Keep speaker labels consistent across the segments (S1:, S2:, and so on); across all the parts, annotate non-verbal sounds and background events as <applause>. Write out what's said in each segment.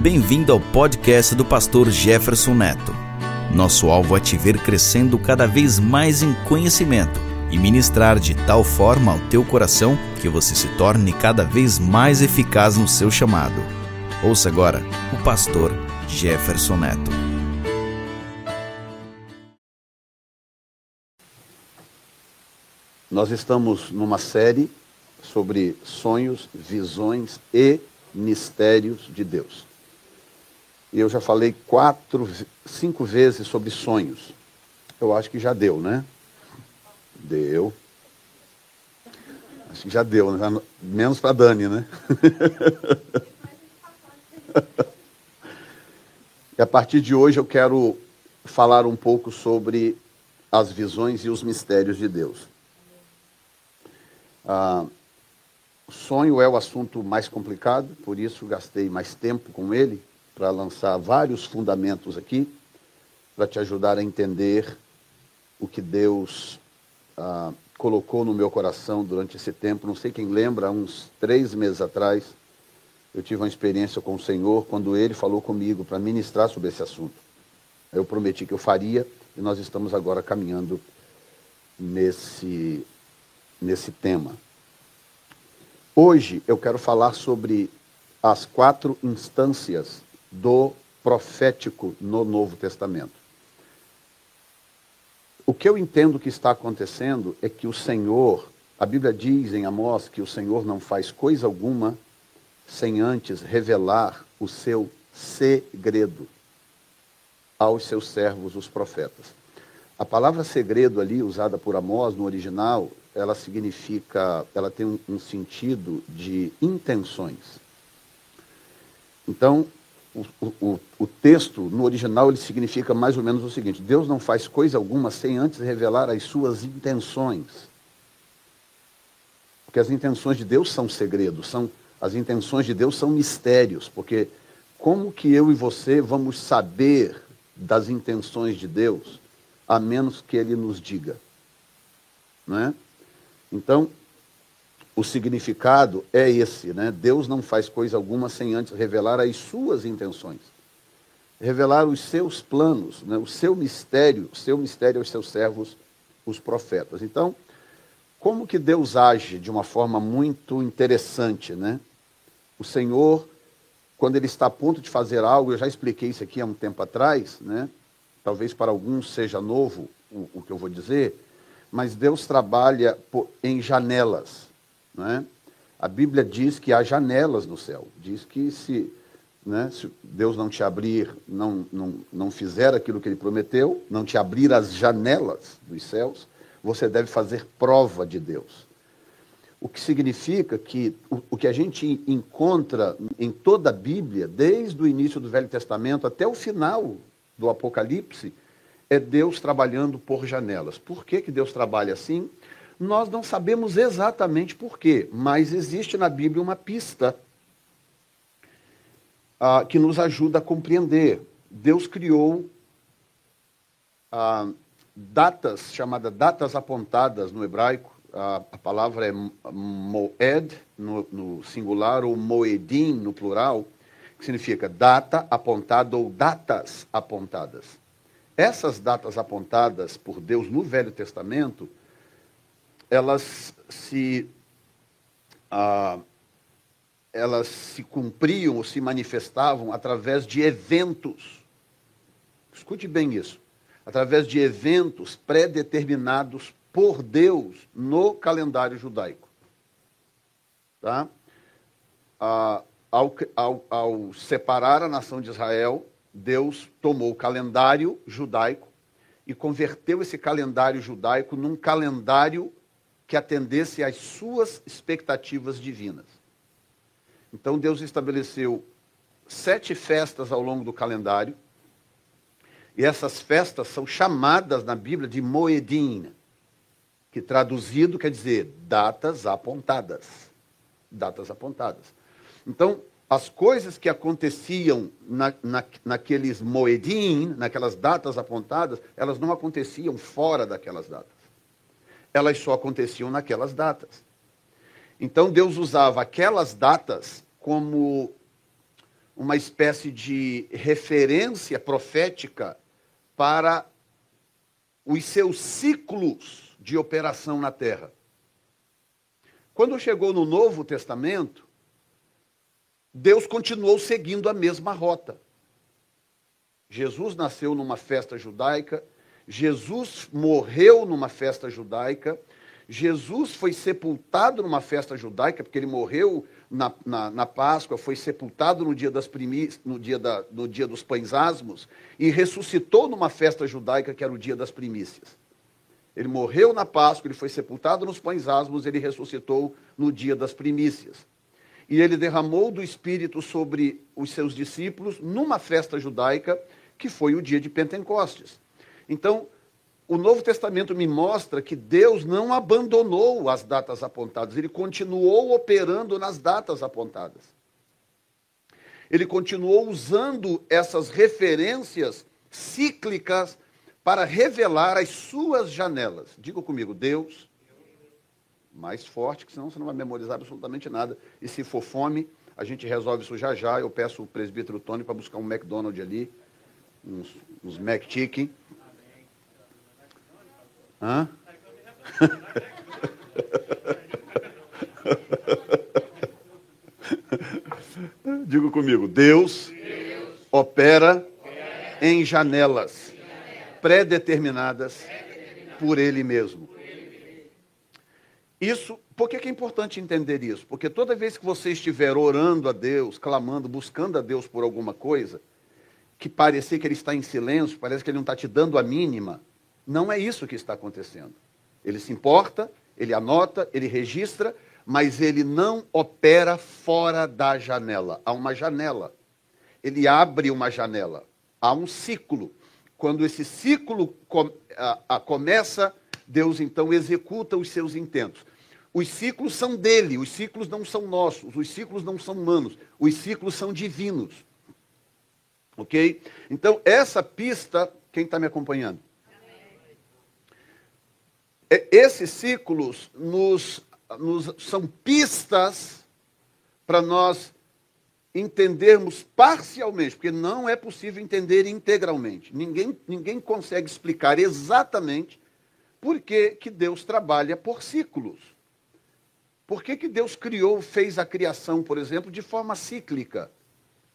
S1: Bem-vindo ao podcast do pastor Jefferson Neto. Nosso alvo é te ver crescendo cada vez mais em conhecimento e ministrar de tal forma ao teu coração que você se torne cada vez mais eficaz no seu chamado. Ouça agora o pastor Jefferson Neto.
S2: Nós estamos numa série sobre sonhos, visões e mistérios de Deus e Eu já falei quatro, cinco vezes sobre sonhos. Eu acho que já deu, né? Deu. Acho que já deu, né? menos para Dani, né? <laughs> e a partir de hoje eu quero falar um pouco sobre as visões e os mistérios de Deus. Ah, sonho é o assunto mais complicado, por isso gastei mais tempo com ele para lançar vários fundamentos aqui para te ajudar a entender o que Deus ah, colocou no meu coração durante esse tempo. Não sei quem lembra, uns três meses atrás, eu tive uma experiência com o Senhor quando Ele falou comigo para ministrar sobre esse assunto. Eu prometi que eu faria e nós estamos agora caminhando nesse, nesse tema. Hoje eu quero falar sobre as quatro instâncias do profético no Novo Testamento. O que eu entendo que está acontecendo é que o Senhor, a Bíblia diz em Amós que o Senhor não faz coisa alguma sem antes revelar o seu segredo aos seus servos, os profetas. A palavra segredo ali, usada por Amós no original, ela significa, ela tem um, sentido de intenções. Então, o, o, o, texto, no original, ele significa mais ou menos o seguinte: Deus não faz coisa alguma sem antes revelar as suas intenções. Porque as intenções de Deus são segredos, são, as intenções de Deus são mistérios. Porque como que eu e você vamos saber das intenções de Deus, a menos que ele nos diga? Não é? Então, o significado é esse, né? Deus não faz coisa alguma sem antes revelar as suas intenções, revelar os seus planos, né? o seu mistério, o seu mistério aos seus servos, os profetas. Então, como que Deus age de uma forma muito interessante, né? O Senhor, quando ele está a ponto de fazer algo, eu já expliquei isso aqui há um tempo atrás, né? Talvez para alguns seja novo o, o que eu vou dizer, mas Deus trabalha em janelas né? A Bíblia diz que há janelas no céu, diz que se, né, se Deus não te abrir, não, não, não fizer aquilo que ele prometeu, não te abrir as janelas dos céus, você deve fazer prova de Deus. O que significa que o, que a gente encontra em toda a Bíblia, desde o início do Velho Testamento até o final do Apocalipse, é Deus trabalhando por janelas. Por que, que Deus trabalha assim? Nós não sabemos exatamente por quê, mas existe na Bíblia uma pista ah, que nos ajuda a compreender. Deus criou ah, datas, chamadas datas apontadas no hebraico. Ah, a palavra é moed no, no singular ou moedim no plural, que significa data apontada ou datas apontadas. Essas datas apontadas por Deus no Velho Testamento elas se, ah, elas se cumpriam ou se manifestavam através de eventos. Escute bem isso. Através de eventos pré-determinados por Deus no calendário judaico. Tá? Ah, ao, ao, ao separar a nação de Israel, Deus tomou o calendário judaico e converteu esse calendário judaico num calendário que atendesse às suas expectativas divinas. Então Deus estabeleceu sete festas ao longo do calendário, e essas festas são chamadas na Bíblia de Moedim, que traduzido quer dizer datas apontadas. Datas apontadas. Então, as coisas que aconteciam na, na, naqueles moedim, naquelas datas apontadas, elas não aconteciam fora daquelas datas elas só aconteciam naquelas datas. Então Deus usava aquelas datas como uma espécie de referência profética para os seus ciclos de operação na terra. Quando chegou no Novo Testamento, Deus continuou seguindo a mesma rota. Jesus nasceu numa festa judaica, Jesus morreu numa festa judaica, Jesus foi sepultado numa festa judaica, porque ele morreu na, na, na Páscoa, foi sepultado no dia, das primícias, no, dia da, no dia dos pães asmos, e ressuscitou numa festa judaica, que era o dia das primícias. Ele morreu na Páscoa, ele foi sepultado nos pães asmos, ele ressuscitou no dia das primícias. E ele derramou do Espírito sobre os seus discípulos numa festa judaica, que foi o dia de Pentecostes. Então, o Novo Testamento me mostra que Deus não abandonou as datas apontadas, ele continuou operando nas datas apontadas. Ele continuou usando essas referências cíclicas para revelar as suas janelas. Diga comigo, Deus, mais forte, que senão você não vai memorizar absolutamente nada. E se for fome, a gente resolve isso já já. Eu peço o presbítero Tony para buscar um McDonald's ali, uns, uns McChicken Hã? <laughs> Digo comigo, Deus, Deus opera, opera em janelas, pré-determinadas pré por Ele mesmo. Isso, por que é importante entender isso? Porque toda vez que você estiver orando a Deus, clamando, buscando a Deus por alguma coisa, que parecer que Ele está em silêncio, parece que Ele não está te dando a mínima, não é isso que está acontecendo. Ele se importa, ele anota, ele registra, mas ele não opera fora da janela. Há uma janela. Ele abre uma janela. Há um ciclo. Quando esse ciclo com, a, a começa, Deus então executa os seus intentos. Os ciclos são dele, os ciclos não são nossos, os ciclos não são humanos, os ciclos são divinos. Ok? Então, essa pista, quem está me acompanhando? É, esses ciclos nos, nos são pistas para nós entendermos parcialmente, porque não é possível entender integralmente. Ninguém, ninguém consegue explicar exatamente por que, que Deus trabalha por ciclos. Por que, que Deus criou, fez a criação, por exemplo, de forma cíclica?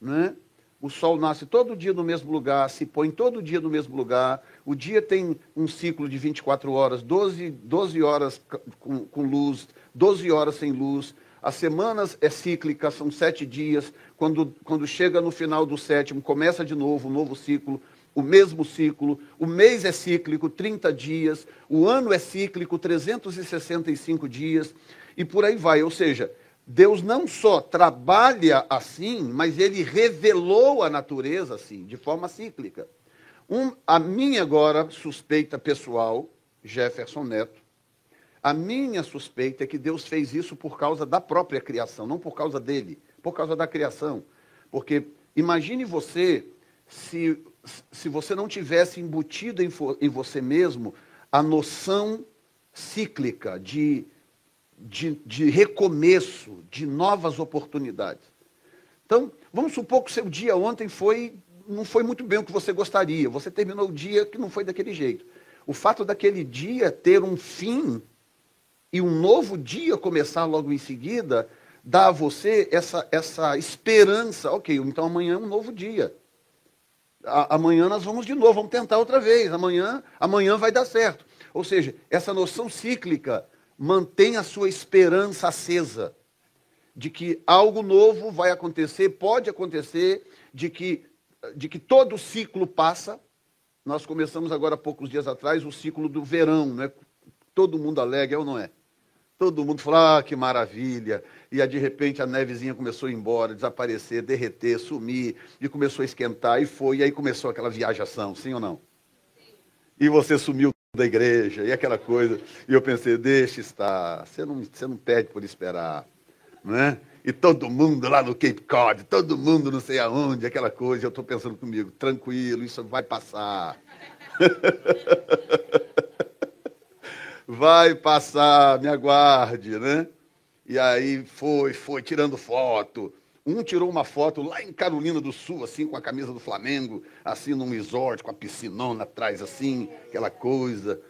S2: não é? o sol nasce todo dia no mesmo lugar, se põe todo dia no mesmo lugar, o dia tem um ciclo de 24 horas, 12, 12 horas com, com luz, 12 horas sem luz, as semanas é cíclica, são sete dias, quando, quando chega no final do sétimo, começa de novo um novo ciclo, o mesmo ciclo, o mês é cíclico, 30 dias, o ano é cíclico, 365 dias, e por aí vai, ou seja, Deus não só trabalha assim, mas ele revelou a natureza assim, de forma cíclica. Um, a minha agora suspeita pessoal, Jefferson Neto, a minha suspeita é que Deus fez isso por causa da própria criação, não por causa dele, por causa da criação. Porque imagine você se, se você não tivesse embutido em, em você mesmo a noção cíclica de de, de recomeço, de novas oportunidades. Então, vamos supor que o seu dia ontem foi não foi muito bem o que você gostaria, você terminou o dia que não foi daquele jeito. O fato daquele dia ter um fim e um novo dia começar logo em seguida, dá a você essa, essa esperança. Ok, então amanhã é um novo dia. A, amanhã nós vamos de novo, vamos tentar outra vez. Amanhã, amanhã vai dar certo. Ou seja, essa noção cíclica Mantenha a sua esperança acesa de que algo novo vai acontecer, pode acontecer, de que, de que todo ciclo passa. Nós começamos agora, poucos dias atrás, o ciclo do verão, né? Todo mundo alegre, é ou não é? Todo mundo fala, ah, que maravilha. E de repente a nevezinha começou a ir embora, desaparecer, derreter, sumir, e começou a esquentar, e foi, e aí começou aquela viajação, sim ou não? E você sumiu da igreja e aquela coisa. E eu pensei, deixa estar, você não, você não pede por esperar, né? E todo mundo lá no Cape Cod, todo mundo não sei aonde, aquela coisa. Eu estou pensando comigo, tranquilo, isso vai passar. <laughs> vai passar, me aguarde, né? E aí foi, foi tirando foto um tirou uma foto lá em Carolina do Sul, assim, com a camisa do Flamengo, assim, num resort, com a piscinona atrás, assim, aquela coisa.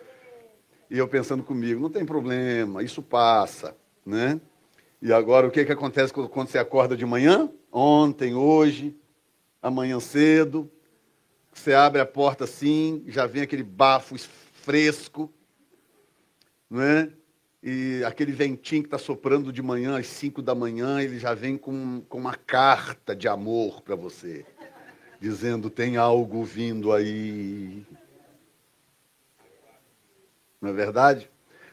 S2: E eu pensando comigo, não tem problema, isso passa, né? E agora, o que, que acontece quando você acorda de manhã? Ontem, hoje, amanhã cedo, você abre a porta assim, já vem aquele bafo fresco, né? e aquele ventinho que está soprando de manhã às 5 da manhã, ele já vem com, com uma carta de amor para você, dizendo: tem algo vindo aí. Não é verdade?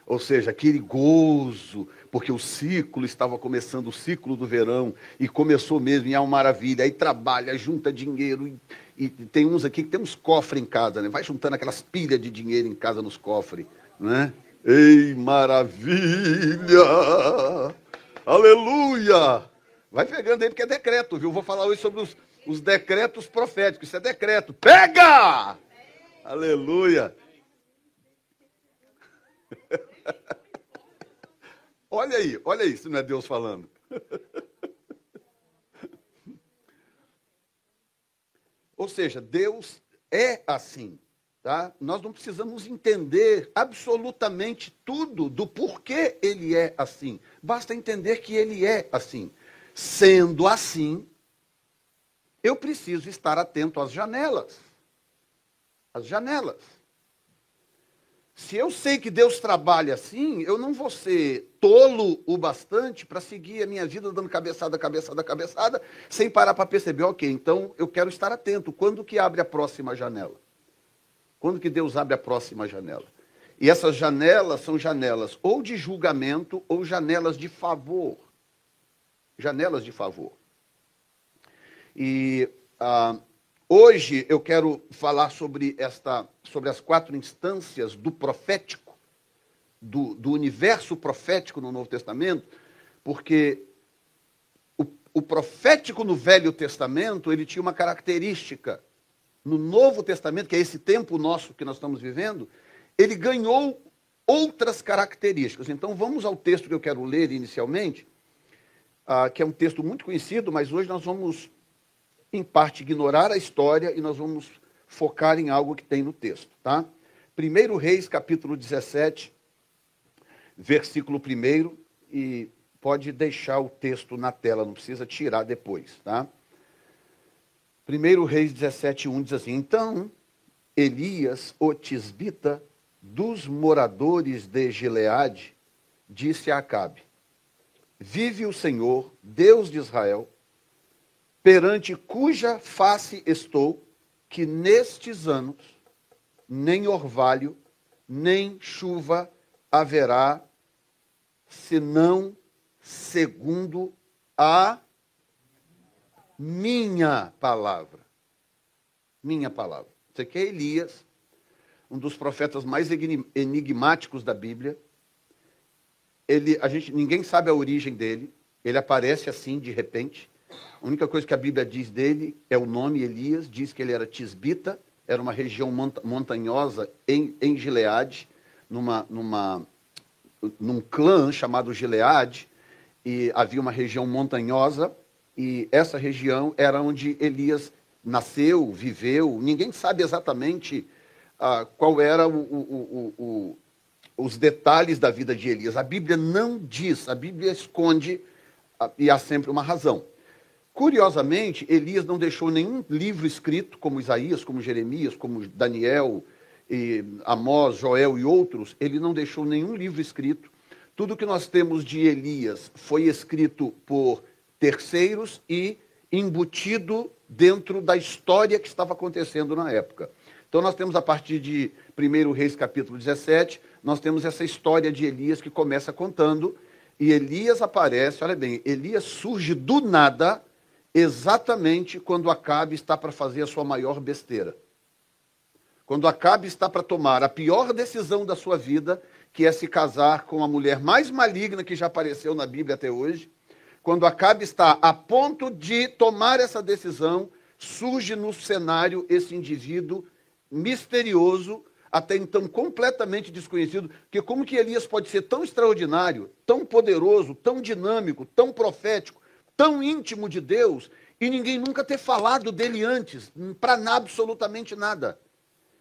S2: Ou seja, que perigoso, porque o ciclo estava começando, o ciclo do verão, e começou mesmo, e é uma maravilha, aí trabalha, junta dinheiro, e, e tem uns aqui que tem uns cofres em casa, né? Vai juntando aquelas pilhas de dinheiro em casa nos cofres, né? Ei, maravilha! Aleluia! Vai pegando aí porque é decreto, viu? Vou falar hoje sobre os, os decretos proféticos. Isso é decreto. Pega! Aleluia! <laughs> Olha aí, olha aí, se não é Deus falando. <laughs> Ou seja, Deus é assim. Tá? Nós não precisamos entender absolutamente tudo do porquê ele é assim. Basta entender que ele é assim. Sendo assim, eu preciso estar atento às janelas. As janelas. Se eu sei que Deus trabalha assim, eu não vou ser tolo o bastante para seguir a minha vida dando cabeçada, cabeçada, cabeçada, sem parar para perceber, ok, então eu quero estar atento. Quando que abre a próxima janela? Quando que Deus abre a próxima janela? E essas janelas são janelas ou de julgamento ou janelas de favor. Janelas de favor. E ah, hoje eu quero falar sobre, esta, sobre as quatro instâncias do profético, do, do universo profético no Novo Testamento, porque o, o profético no Velho Testamento ele tinha uma característica no Novo Testamento, que é esse tempo nosso que nós estamos vivendo, ele ganhou outras características. Então vamos ao texto que eu quero ler inicialmente, ah, que é um texto muito conhecido, mas hoje nós vamos, em parte, ignorar a história e nós vamos focar em algo que tem no texto. Tá? 1 Reis, capítulo 17, versículo 1, e pode deixar o texto na tela, não precisa tirar depois. Tá? 1 Reis 17, 1 diz assim: Então Elias, o tisbita, dos moradores de Gileade, disse a Acabe: Vive o Senhor, Deus de Israel, perante cuja face estou, que nestes anos nem orvalho, nem chuva haverá, senão segundo a minha palavra. Minha palavra. Isso aqui é Elias, um dos profetas mais enigmáticos da Bíblia. Ele, a gente, ninguém sabe a origem dele. Ele aparece assim de repente. A única coisa que a Bíblia diz dele é o nome Elias. Diz que ele era tisbita, era uma região montanhosa em, em Gileade, numa, numa, num clã chamado Gileade, e havia uma região montanhosa e essa região era onde Elias nasceu, viveu. Ninguém sabe exatamente ah, qual era o, o, o, os detalhes da vida de Elias. A Bíblia não diz, a Bíblia esconde ah, e há sempre uma razão. Curiosamente, Elias não deixou nenhum livro escrito, como Isaías, como Jeremias, como Daniel, e Amós, Joel e outros. Ele não deixou nenhum livro escrito. Tudo que nós temos de Elias foi escrito por terceiros e embutido dentro da história que estava acontecendo na época. Então nós temos a partir de 1 Reis capítulo 17, nós temos essa história de Elias que começa contando e Elias aparece, olha bem, Elias surge do nada exatamente quando Acabe está para fazer a sua maior besteira. Quando Acabe está para tomar a pior decisão da sua vida, que é se casar com a mulher mais maligna que já apareceu na Bíblia até hoje, quando Acabe está a ponto de tomar essa decisão, surge no cenário esse indivíduo misterioso, até então completamente desconhecido, porque como que Elias pode ser tão extraordinário, tão poderoso, tão dinâmico, tão profético, tão íntimo de Deus, e ninguém nunca ter falado dele antes, para absolutamente nada.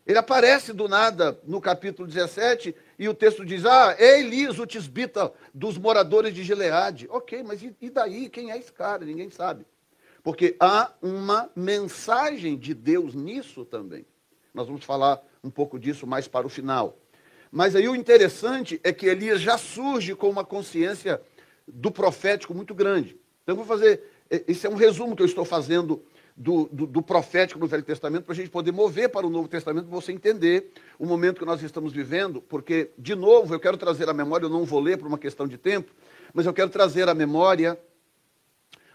S2: Ele aparece do nada no capítulo 17 e o texto diz: Ah, é Elias, o tisbita dos moradores de Gileade. Ok, mas e daí? Quem é esse cara? Ninguém sabe. Porque há uma mensagem de Deus nisso também. Nós vamos falar um pouco disso mais para o final. Mas aí o interessante é que Elias já surge com uma consciência do profético muito grande. Então, eu vou fazer. Esse é um resumo que eu estou fazendo do, do, do profético no Velho Testamento para a gente poder mover para o Novo Testamento, para você entender o momento que nós estamos vivendo, porque, de novo, eu quero trazer à memória, eu não vou ler por uma questão de tempo, mas eu quero trazer à memória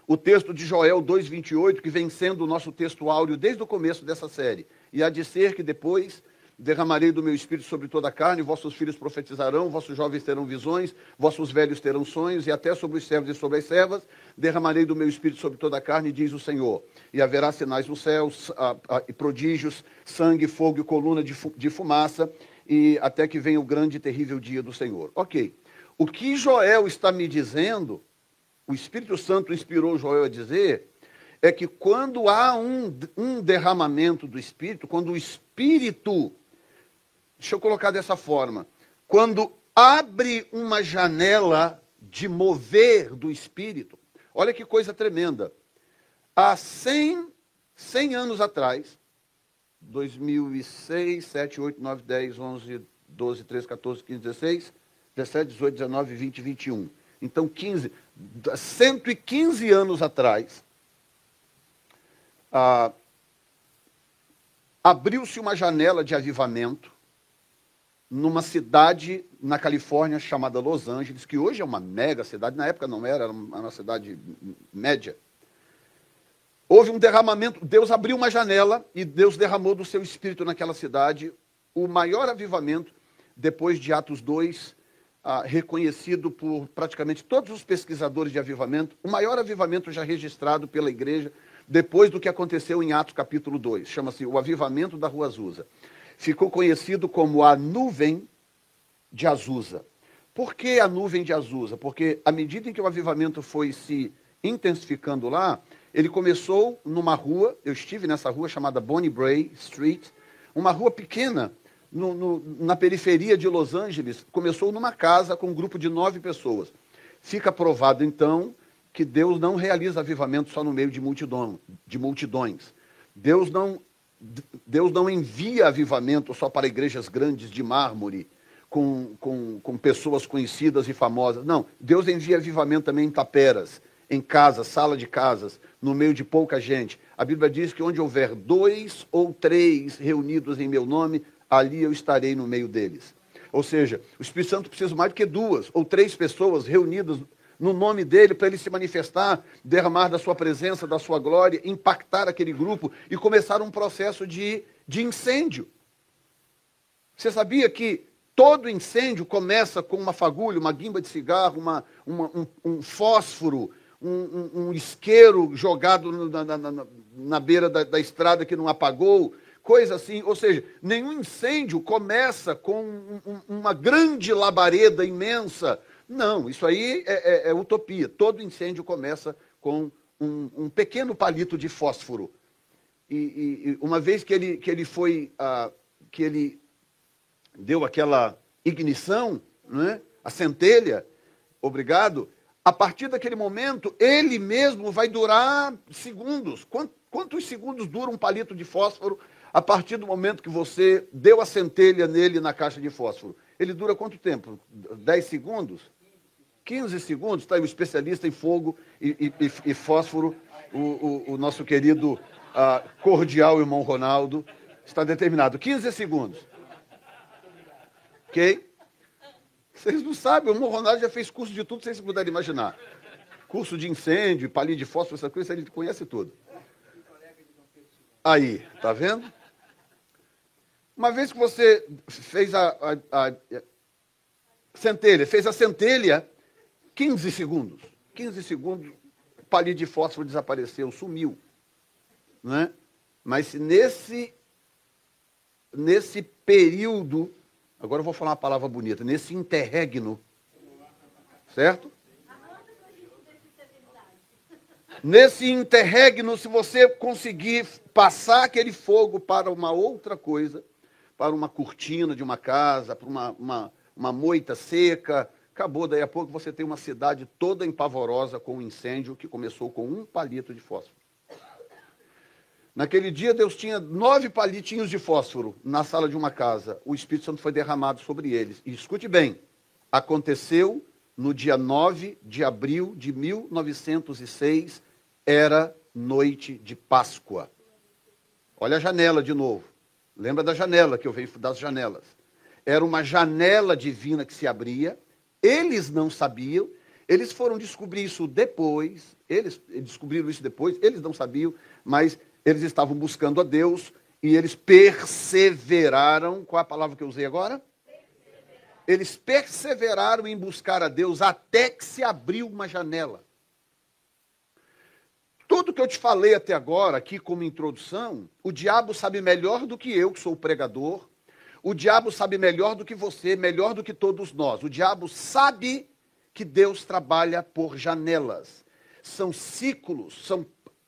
S2: o texto de Joel 2,28, que vem sendo o nosso texto áureo desde o começo dessa série. E há de ser que depois Derramarei do meu espírito sobre toda a carne, vossos filhos profetizarão, vossos jovens terão visões, vossos velhos terão sonhos, e até sobre os servos e sobre as servas. Derramarei do meu espírito sobre toda a carne, diz o Senhor. E haverá sinais no céu, e prodígios, sangue, fogo e coluna de, fu de fumaça, e até que venha o grande e terrível dia do Senhor. Ok. O que Joel está me dizendo, o Espírito Santo inspirou Joel a dizer, é que quando há um, um derramamento do Espírito, quando o Espírito Deixa eu colocar dessa forma. Quando abre uma janela de mover do espírito, olha que coisa tremenda. Há 100, 100 anos atrás, 2006, 7, 8, 9, 10, 11, 12, 13, 14, 15, 16, 17, 18, 19, 20, 21. Então, 15, 115 anos atrás, ah, abriu-se uma janela de avivamento numa cidade na Califórnia chamada Los Angeles, que hoje é uma mega cidade, na época não era, era uma cidade média. Houve um derramamento, Deus abriu uma janela e Deus derramou do seu espírito naquela cidade o maior avivamento depois de Atos 2, ah, reconhecido por praticamente todos os pesquisadores de avivamento, o maior avivamento já registrado pela igreja depois do que aconteceu em Atos capítulo 2. Chama-se o avivamento da Rua Azusa ficou conhecido como a nuvem de Azusa. Por que a nuvem de Azusa? Porque à medida em que o avivamento foi se intensificando lá, ele começou numa rua, eu estive nessa rua chamada Bonnie Bray Street, uma rua pequena no, no, na periferia de Los Angeles. Começou numa casa com um grupo de nove pessoas. Fica provado, então, que Deus não realiza avivamento só no meio de, multidão, de multidões. Deus não Deus não envia avivamento só para igrejas grandes de mármore, com, com, com pessoas conhecidas e famosas. Não, Deus envia avivamento também em taperas, em casas, sala de casas, no meio de pouca gente. A Bíblia diz que onde houver dois ou três reunidos em meu nome, ali eu estarei no meio deles. Ou seja, o Espírito Santo precisa mais do que duas ou três pessoas reunidas no nome dele, para ele se manifestar, derramar da sua presença, da sua glória, impactar aquele grupo e começar um processo de, de incêndio. Você sabia que todo incêndio começa com uma fagulha, uma guimba de cigarro, uma, uma um, um, fósforo, um, um, um isqueiro jogado na, na, na, na beira da, da estrada que não apagou? coisa assim. Ou seja, nenhum incêndio começa com um, uma grande labareda imensa, não, isso aí é, é, é utopia. Todo incêndio começa com um, um pequeno palito de fósforo. E, e, e, uma vez que ele, que ele foi, ah, que ele deu aquela ignição, né? a centelha, obrigado, a partir daquele momento, ele mesmo vai durar segundos. Quantos segundos dura um palito de fósforo a partir do momento que você deu a centelha nele na caixa de fósforo? Ele dura quanto tempo? 10 segundos? 15 segundos, está aí especialista em fogo e, e, e fósforo, o, o, o, nosso querido ah, cordial irmão Ronaldo, está determinado. 15 segundos. Ok? Vocês não sabem, o irmão Ronaldo já fez curso de tudo, vocês puderem imaginar. Curso de incêndio, palito de fósforo, essas coisas, ele conhece tudo. Aí, tá vendo? Uma vez que você fez a, a, a centelha, fez a centelha, 15 segundos. 15 segundos, o palito de fósforo desapareceu, sumiu. Né? Mas nesse, nesse período, agora eu vou falar uma palavra bonita, nesse interregno, certo? Nesse interregno, se você conseguir passar aquele fogo para uma outra coisa, para uma cortina de uma casa, para uma, uma, uma moita seca, Acabou, daí a pouco você tem uma cidade toda empavorosa com um incêndio que começou com um palito de fósforo. Naquele dia, Deus tinha nove palitinhos de fósforo na sala de uma casa. O Espírito Santo foi derramado sobre eles. E escute bem: aconteceu no dia 9 de abril de 1906, era noite de Páscoa. Olha a janela de novo. Lembra da janela que eu venho das janelas? Era uma janela divina que se abria eles não sabiam, eles foram descobrir isso depois, eles descobriram isso depois, eles não sabiam, mas eles estavam buscando a Deus e eles perseveraram. Qual é a palavra que eu usei agora? Eles perseveraram em buscar a Deus até que se abriu uma janela. Tudo que eu te falei até agora, aqui como introdução, o diabo sabe melhor do que eu, que sou pregador, o diabo sabe melhor do que você, melhor do que todos nós. O diabo sabe que Deus trabalha por janelas. São ciclos, são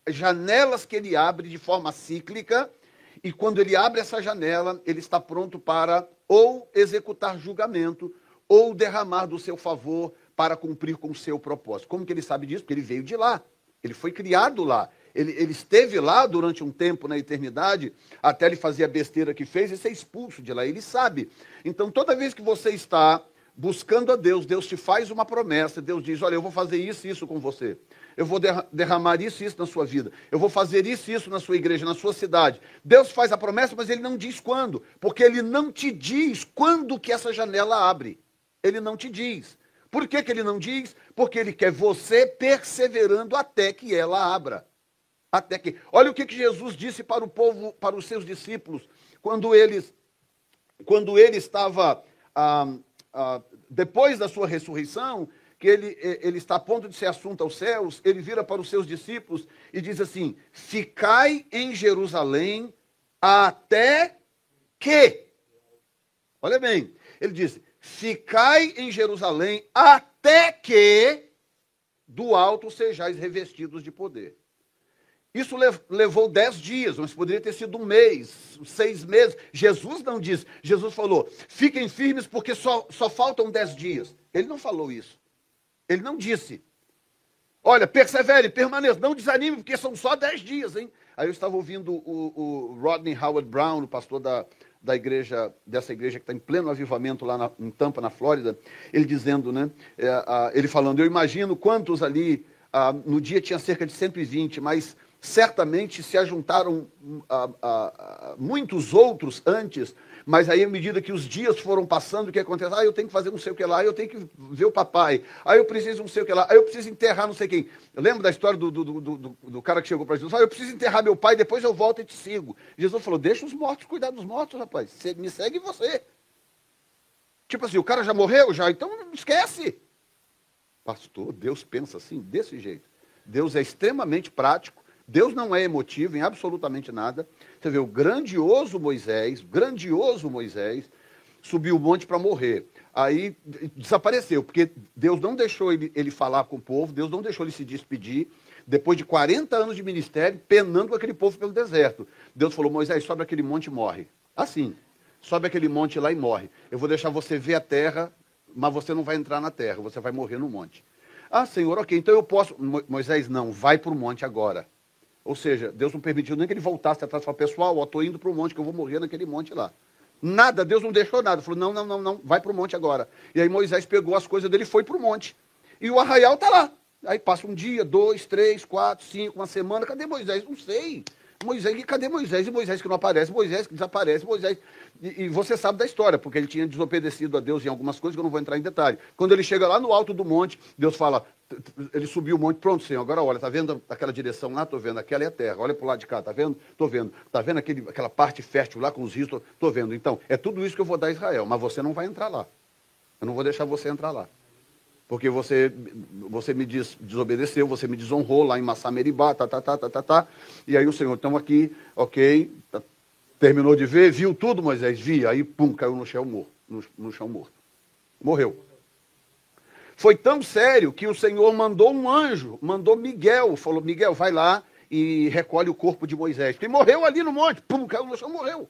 S2: janelas que ele abre de forma cíclica, e quando ele abre essa janela, ele está pronto para ou executar julgamento, ou derramar do seu favor para cumprir com o seu propósito. Como que ele sabe disso? Porque ele veio de lá. Ele foi criado lá ele, ele esteve lá durante um tempo na eternidade, até ele fazer a besteira que fez e ser expulso de lá. Ele sabe. Então, toda vez que você está buscando a Deus, Deus te faz uma promessa, Deus diz: Olha, eu vou fazer isso e isso com você. Eu vou derramar isso e isso na sua vida. Eu vou fazer isso e isso na sua igreja, na sua cidade. Deus faz a promessa, mas ele não diz quando, porque ele não te diz quando que essa janela abre. Ele não te diz. Por que, que ele não diz? Porque ele quer você perseverando até que ela abra até que. Olha o que, que Jesus disse para o povo, para os seus discípulos, quando eles, quando ele estava ah, ah, depois da sua ressurreição, que ele, eh, ele está a ponto de ser assunto aos céus, ele vira para os seus discípulos e diz assim: Ficai em Jerusalém até que. Olha bem, ele diz: Ficai em Jerusalém até que do alto sejais revestidos de poder. Isso levou dez dias, mas poderia ter sido um mês, seis meses. Jesus não disse. Jesus falou: fiquem firmes porque só, só faltam dez dias. Ele não falou isso. Ele não disse. Olha, persevere, permaneça, não desanime, porque são só dez dias, hein? Aí eu estava ouvindo o, o Rodney Howard Brown, o pastor da, da igreja, dessa igreja que está em pleno avivamento lá na, em Tampa, na Flórida, ele dizendo, né? É, a, ele falando, eu imagino quantos ali, a, ah, no dia tinha cerca de 120, mas certamente se ajuntaram hum, a, a, a muitos outros antes, mas aí à medida que os dias foram passando, o que acontece? Ah, eu tenho que fazer não sei o que lá, eu tenho que ver o papai, aí ah, eu preciso não sei o que lá, aí ah, eu preciso enterrar não sei quem. Eu lembro da história do, do, do, do, do cara que chegou para Jesus, ah, eu preciso enterrar meu pai, depois eu volto e te sigo. Jesus falou, deixa os mortos cuidar dos mortos, rapaz, me segue você. Tipo assim, o cara já morreu, já, então esquece. Pastor, Deus pensa assim, desse jeito. Deus é extremamente prático Deus não é emotivo em absolutamente nada. Você vê o grandioso Moisés, grandioso Moisés, subiu o monte para morrer. Aí desapareceu, porque Deus não deixou ele, ele falar com o povo, Deus não deixou ele se despedir. Depois de 40 anos de ministério, penando aquele povo pelo deserto. Deus falou: Moisés, sobe aquele monte e morre. Assim, sobe aquele monte lá e morre. Eu vou deixar você ver a terra, mas você não vai entrar na terra, você vai morrer no monte. Ah, Senhor, ok, então eu posso. Moisés, não, vai para o monte agora. Ou seja, Deus não permitiu nem que ele voltasse atrás e o pessoal, ó, tô indo para o monte, que eu vou morrer naquele monte lá. Nada, Deus não deixou nada. Falou, não, não, não, não, vai para o monte agora. E aí Moisés pegou as coisas dele e foi para o monte. E o arraial está lá. Aí passa um dia, dois, três, quatro, cinco, uma semana. Cadê Moisés? Não sei. Moisés, cadê Moisés? E Moisés que não aparece, Moisés que desaparece, Moisés. E, e, você sabe da história, porque ele tinha desobedecido a Deus em algumas coisas que eu não vou entrar em detalhe. Quando ele chega lá no alto do monte, Deus fala: ele subiu um monte, pronto, senhor, agora olha, tá vendo aquela direção lá? Tô vendo, aquela é a terra. Olha pro lado de cá, tá vendo? Tô vendo. Tá vendo aquele, aquela parte fértil lá com os rios? Tô, vendo. Então, é tudo isso que eu vou dar a Israel, mas você não vai entrar lá. Eu não vou deixar você entrar lá. Porque você, você me des, desobedeceu, você me desonrou lá em Massameribá, tá, tá, tá, tá, tá, tá. E aí o senhor, estamos aqui, ok, tá, terminou de ver, viu tudo, Moisés? Vi. Aí, pum, caiu no chão morto. no, no chão morto. Morreu. Foi tão sério que o Senhor mandou um anjo, mandou Miguel, falou: Miguel, vai lá e recolhe o corpo de Moisés. E morreu ali no monte, pum, caiu no chão, morreu.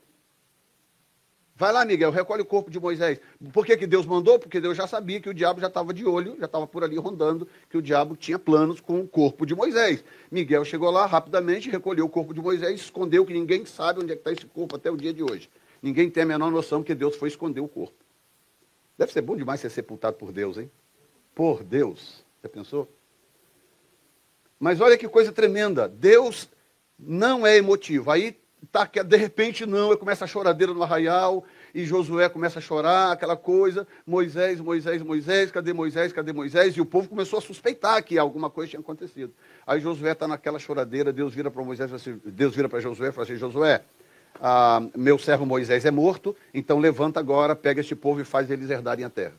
S2: Vai lá, Miguel, recolhe o corpo de Moisés. Por que, que Deus mandou? Porque Deus já sabia que o diabo já estava de olho, já estava por ali rondando, que o diabo tinha planos com o corpo de Moisés. Miguel chegou lá rapidamente, recolheu o corpo de Moisés, escondeu, que ninguém sabe onde é está esse corpo até o dia de hoje. Ninguém tem a menor noção que Deus foi esconder o corpo. Deve ser bom demais ser sepultado por Deus, hein? por Deus. Já pensou? Mas olha que coisa tremenda. Deus não é emotivo. Aí tá, de repente não, eu começo a choradeira no arraial, e Josué começa a chorar, aquela coisa, Moisés, Moisés, Moisés, cadê Moisés, cadê Moisés? E o povo começou a suspeitar que alguma coisa tinha acontecido. Aí Josué está naquela choradeira, Deus vira para Moisés, assim, Deus vira para Josué e fala assim, Josué, ah, meu servo Moisés é morto, então levanta agora, pega este povo e faz eles herdarem a terra.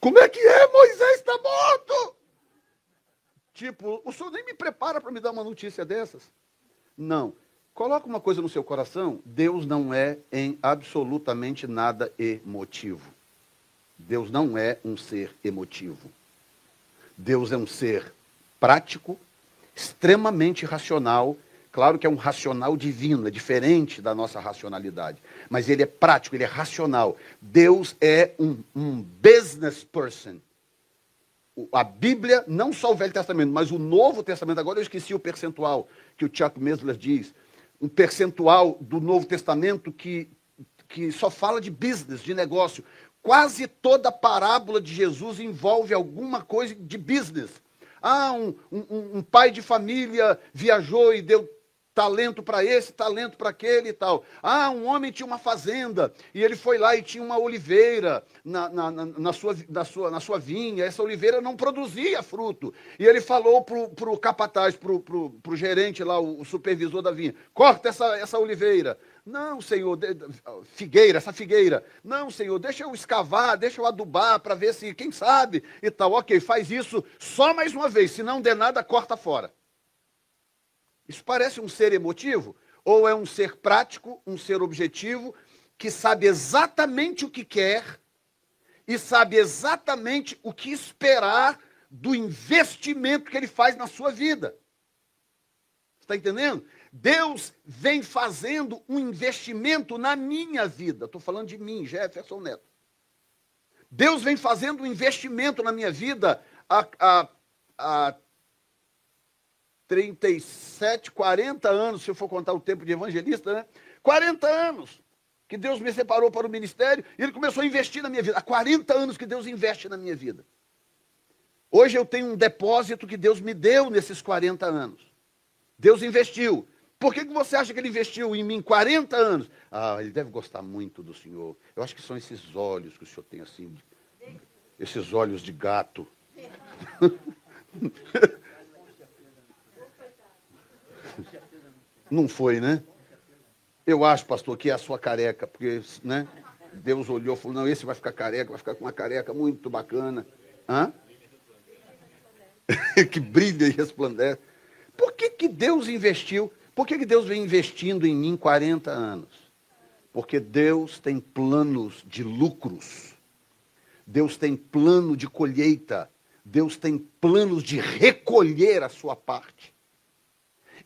S2: Como é que é? Moisés está morto! Tipo, o senhor nem me prepara para me dar uma notícia dessas. Não. Coloca uma coisa no seu coração: Deus não é em absolutamente nada emotivo. Deus não é um ser emotivo. Deus é um ser prático, extremamente racional Claro que é um racional divino, é diferente da nossa racionalidade, mas ele é prático, ele é racional. Deus é um, um business person. A Bíblia, não só o Velho Testamento, mas o Novo Testamento, agora eu esqueci o percentual que o Chuck Mesler diz, um percentual do Novo Testamento que, que só fala de business, de negócio. Quase toda parábola de Jesus envolve alguma coisa de business. Ah, um, um, um pai de família viajou e deu talento para esse, talento para aquele e tal. Ah, um homem tinha uma fazenda e ele foi lá e tinha uma oliveira na, na, na, na sua, na, sua, na sua vinha. Essa oliveira não produzia fruto. E ele falou para o capataz, para o gerente lá, o, o, supervisor da vinha: corta essa, essa oliveira. Não, senhor, de, figueira, essa figueira. Não, senhor, deixa eu escavar, deixa eu adubar para ver se, quem sabe e tal. Ok, faz isso só mais uma vez. Se não der nada, corta fora. Isso parece um ser emotivo? Ou é um ser prático, um ser objetivo, que sabe exatamente o que quer e sabe exatamente o que esperar do investimento que ele faz na sua vida? Está entendendo? Deus vem fazendo um investimento na minha vida. Estou falando de mim, Jefferson Neto. Deus vem fazendo um investimento na minha vida há, há, há 37, 40 anos, se eu for contar o tempo de evangelista, né? 40 anos que Deus me separou para o ministério e ele começou a investir na minha vida. Há 40 anos que Deus investe na minha vida. Hoje eu tenho um depósito que Deus me deu nesses 40 anos. Deus investiu. Por que, que você acha que ele investiu em mim 40 anos? Ah, ele deve gostar muito do senhor. Eu acho que são esses olhos que o senhor tem assim, esses olhos de gato. <laughs> Não foi, né? Eu acho, pastor, que é a sua careca, porque, né? Deus olhou e falou: não, esse vai ficar careca, vai ficar com uma careca muito bacana. Hã? <laughs> que brilha e resplandece. Por que, que Deus investiu? Por que, que Deus vem investindo em mim 40 anos? Porque Deus tem planos de lucros, Deus tem plano de colheita, Deus tem planos de recolher a sua parte.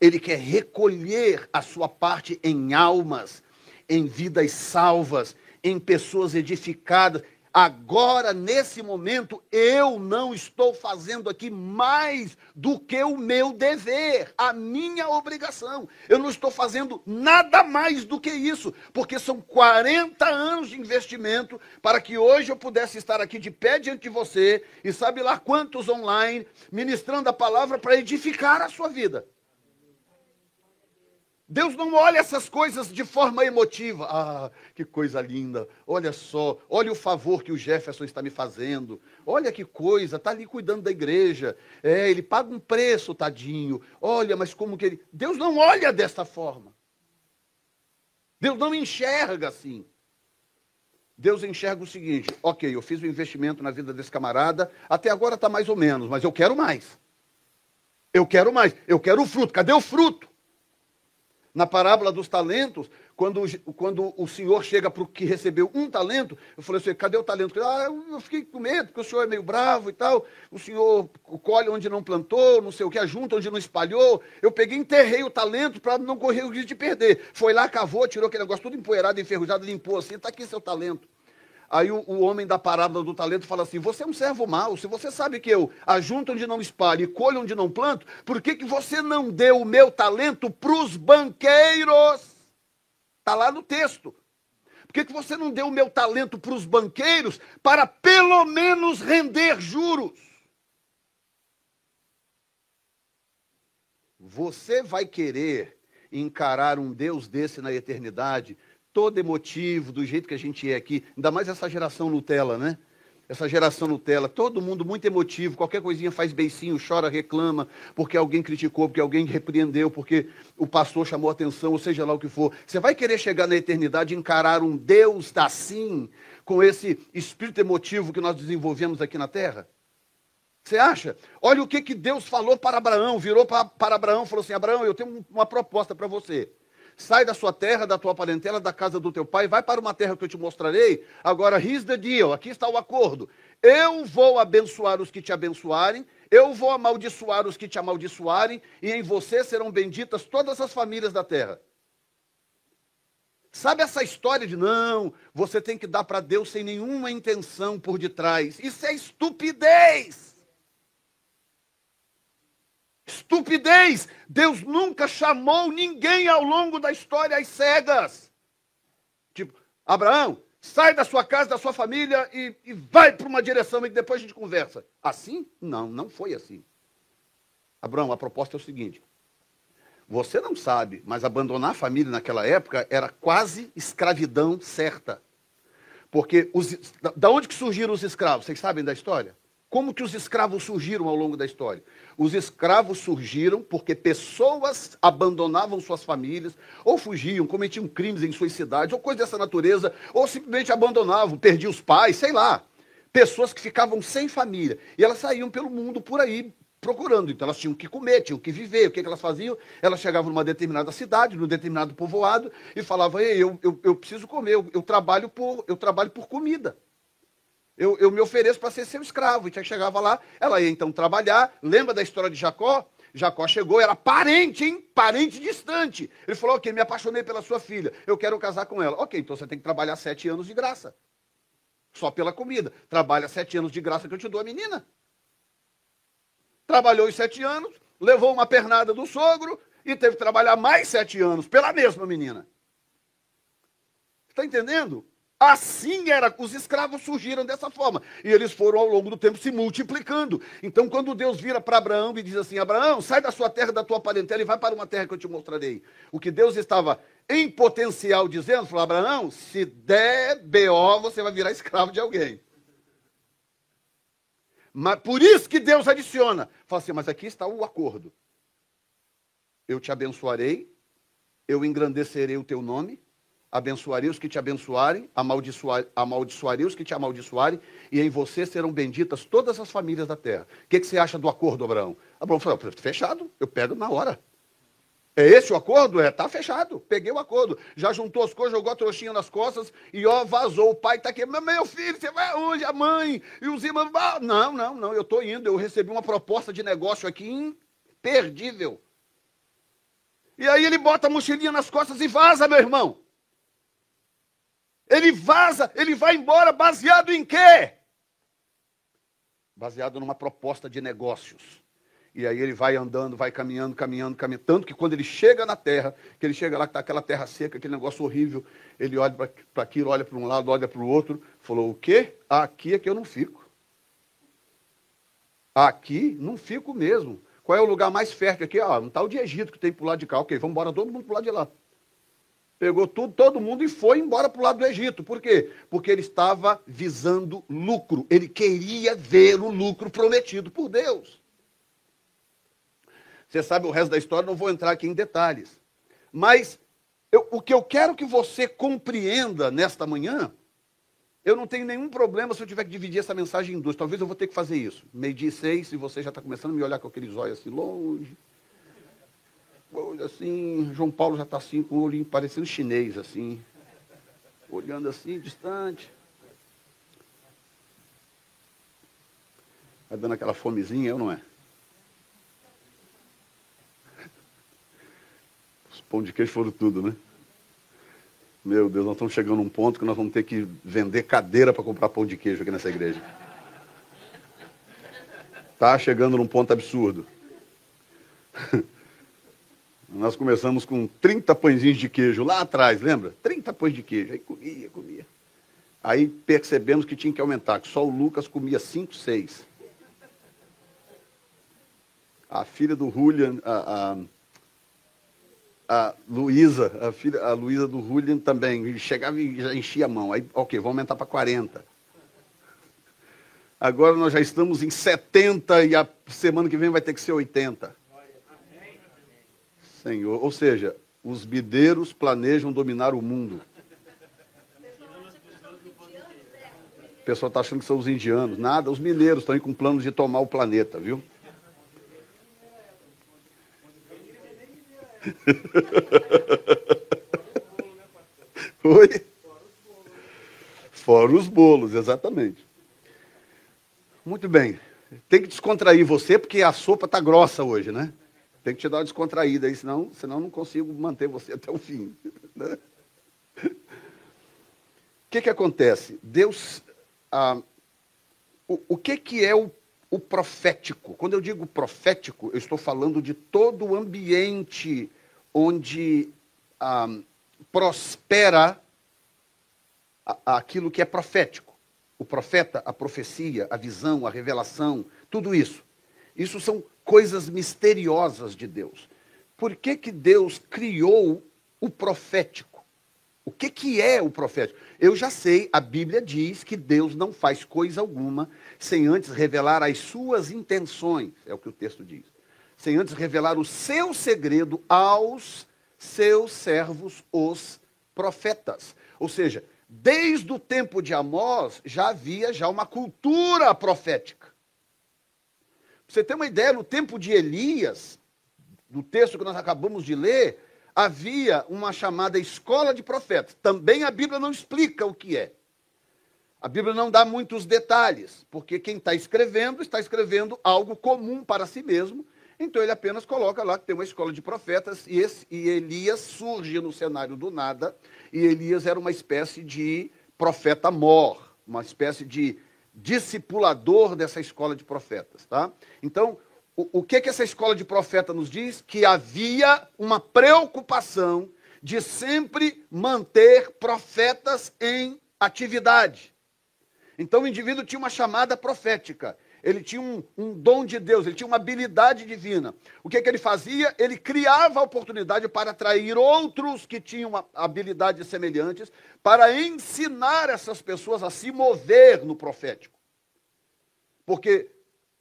S2: Ele quer recolher a sua parte em almas, em vidas salvas, em pessoas edificadas. Agora, nesse momento, eu não estou fazendo aqui mais do que o meu dever, a minha obrigação. Eu não estou fazendo nada mais do que isso, porque são 40 anos de investimento para que hoje eu pudesse estar aqui de pé diante de você e sabe lá quantos online, ministrando a palavra para edificar a sua vida. Deus não olha essas coisas de forma emotiva. Ah, que coisa linda. Olha só, olha o favor que o Jefferson está me fazendo. Olha que coisa, está ali cuidando da igreja. É, ele paga um preço, tadinho. Olha, mas como que ele. Deus não olha desta forma. Deus não enxerga assim. Deus enxerga o seguinte: ok, eu fiz um investimento na vida desse camarada, até agora está mais ou menos, mas eu quero mais. Eu quero mais, eu quero o fruto. Cadê o fruto? Na parábola dos talentos, quando, quando o senhor chega para o que recebeu um talento, eu falei assim: cadê o talento? Ah, eu fiquei com medo, porque o senhor é meio bravo e tal. O senhor colhe onde não plantou, não sei o que, ajunta onde não espalhou. Eu peguei enterrei o talento para não correr o risco de perder. Foi lá, cavou, tirou aquele negócio tudo empoeirado, enferrujado, limpou assim: está aqui seu talento. Aí o, o, homem da parada do talento fala assim: Você é um servo mau. Se você sabe que eu ajunto onde não espalho e colho onde não planto, por que, que você não deu o meu talento para os banqueiros? Está lá no texto. Por que, que você não deu o meu talento para os banqueiros para pelo menos render juros? Você vai querer encarar um Deus desse na eternidade todo emotivo, do jeito que a gente é aqui, ainda mais essa geração Nutella, né? Essa geração Nutella, todo mundo muito emotivo, qualquer coisinha faz beicinho, chora, reclama, porque alguém criticou, porque alguém repreendeu, porque o pastor chamou atenção, ou seja lá o que for. Você vai querer chegar na eternidade e encarar um Deus assim, com esse espírito emotivo que nós desenvolvemos aqui na terra? Você acha? Olha o que, que Deus falou para Abraão, virou para, para Abraão e falou assim: Abraão, eu tenho uma proposta para você. Sai da sua terra, da tua parentela, da casa do teu pai, vai para uma terra que eu te mostrarei. Agora, ris the deal, aqui está o acordo. Eu vou abençoar os que te abençoarem, eu vou amaldiçoar os que te amaldiçoarem, e em você serão benditas todas as famílias da terra. Sabe essa história de não, você tem que dar para Deus sem nenhuma intenção por detrás? Isso é estupidez! Estupidez! Deus nunca chamou ninguém ao longo da história às cegas. Tipo, Abraão, sai da sua casa, da sua família e, e vai para uma direção e depois a gente conversa. Assim? Não, não foi assim. Abraão, a proposta é o seguinte: você não sabe, mas abandonar a família naquela época era quase escravidão certa. Porque os, da onde que surgiram os escravos? Vocês sabem da história? Como que os escravos surgiram ao longo da história? Os escravos surgiram porque pessoas abandonavam suas famílias, ou fugiam, cometiam crimes em suas cidades, ou coisa dessa natureza, ou simplesmente abandonavam, perdiam os pais, sei lá. Pessoas que ficavam sem família. E elas saíam pelo mundo por aí procurando. Então elas tinham que comer, tinham que viver. O que, é que elas faziam? Elas chegavam numa determinada cidade, num determinado povoado, e falavam: Ei, eu, eu, eu preciso comer, eu, eu, trabalho por, eu trabalho por comida. Eu, eu me ofereço para ser seu escravo. E chegava lá, ela ia então trabalhar. Lembra da história de Jacó? Jacó chegou, era parente, hein? Parente distante. Ele falou: Ok, me apaixonei pela sua filha, eu quero casar com ela. Ok, então você tem que trabalhar sete anos de graça. Só pela comida. Trabalha sete anos de graça que eu te dou a menina. Trabalhou os sete anos, levou uma pernada do sogro e teve que trabalhar mais sete anos pela mesma menina. Está entendendo? Assim era, os escravos surgiram dessa forma. E eles foram ao longo do tempo se multiplicando. Então, quando Deus vira para Abraão e diz assim: Abraão, sai da sua terra, da tua parentela e vai para uma terra que eu te mostrarei. O que Deus estava em potencial dizendo, falou: Abraão, se der BO, você vai virar escravo de alguém. Mas por isso que Deus adiciona. Fala assim: mas aqui está o acordo. Eu te abençoarei, eu engrandecerei o teu nome abençoarei os que te abençoarem, amaldiçoar, amaldiçoarei os que te amaldiçoarem, e em você serão benditas todas as famílias da terra. O que, que você acha do acordo, Abraão? Abraão falou, fechado, eu pego na hora. É esse o acordo? É, tá fechado. Peguei o acordo. Já juntou as coisas, jogou a trouxinha nas costas e ó, vazou. O pai tá aqui, meu filho, você vai aonde? A mãe e os irmãos. Ah, não, não, não, eu tô indo. Eu recebi uma proposta de negócio aqui imperdível. E aí ele bota a mochilinha nas costas e vaza, meu irmão. Ele vaza, ele vai embora baseado em quê? Baseado numa proposta de negócios. E aí ele vai andando, vai caminhando, caminhando, caminhando. Tanto que quando ele chega na terra, que ele chega lá, que está aquela terra seca, aquele negócio horrível, ele olha para aquilo, olha para um lado, olha para o outro, falou: o quê? Aqui é que eu não fico. Aqui não fico mesmo. Qual é o lugar mais fértil aqui? Ah, não está o de Egito que tem para o lado de cá. Ok, vamos embora todo mundo para o lado de lá pegou tudo, todo mundo e foi embora para o lado do Egito. Por quê? Porque ele estava visando lucro. Ele queria ver o lucro prometido por Deus. Você sabe o resto da história, não vou entrar aqui em detalhes. Mas eu, o que eu quero que você compreenda nesta manhã, eu não tenho nenhum problema se eu tiver que dividir essa mensagem em duas. Talvez eu vou ter que fazer isso. Meio dia e seis, e você já está começando a me olhar com aqueles olhos assim longe assim, João Paulo já está assim, com o olhinho parecendo chinês, assim, olhando assim, distante. Vai tá dando aquela fomezinha, eu é não é? Os pão de queijo foram tudo, né? Meu Deus, nós estamos chegando a um ponto que nós vamos ter que vender cadeira para comprar pão de queijo aqui nessa igreja. Está chegando num ponto absurdo. Nós começamos com 30 pãezinhos de queijo lá atrás, lembra? 30 pães de queijo. Aí comia, comia. Aí percebemos que tinha que aumentar, que só o Lucas comia 5, 6. A filha do Julian, a, a, a Luísa, a, filha, a Luísa do Julian também, chegava e já enchia a mão. Aí, ok, vou aumentar para 40. Agora nós já estamos em 70 e a semana que vem vai ter que ser 80. Senhor. Ou seja, os bideiros planejam dominar o mundo. O pessoal está achando que são os indianos. Nada, os mineiros estão aí com planos de tomar o planeta, viu? <laughs> Oi? Fora os bolos, exatamente. Muito bem. Tem que descontrair você, porque a sopa está grossa hoje, né? Tem que te dar uma descontraída aí, senão, senão não consigo manter você <laughs> até o fim. Né? O que, que acontece? Deus. Ah, o, o que, que é o, o profético? Quando eu digo profético, eu estou falando de todo o ambiente onde ah, prospera aquilo que é profético. O profeta, a profecia, a visão, a revelação, tudo isso. Isso são coisas misteriosas de Deus. Por que, que Deus criou o profético? O que, que é o profético? Eu já sei, a Bíblia diz que Deus não faz coisa alguma sem antes revelar as suas intenções, é o que o texto diz. Sem antes revelar o seu segredo aos seus servos, os profetas. Ou seja, desde o tempo de Amós já havia já uma cultura profética você ter uma ideia, no tempo de Elias, no texto que nós acabamos de ler, havia uma chamada escola de profetas. Também a Bíblia não explica o que é. A Bíblia não dá muitos detalhes, porque quem está escrevendo está escrevendo algo comum para si mesmo. Então ele apenas coloca lá que tem uma escola de profetas e, esse, e Elias surge no cenário do nada. E Elias era uma espécie de profeta mor, uma espécie de discipulador dessa escola de profetas, tá? Então, o, o que que essa escola de profeta nos diz? Que havia uma preocupação de sempre manter profetas em atividade. Então, o indivíduo tinha uma chamada profética ele tinha um, um dom de Deus, ele tinha uma habilidade divina. O que, é que ele fazia? Ele criava oportunidade para atrair outros que tinham habilidades semelhantes, para ensinar essas pessoas a se mover no profético. Porque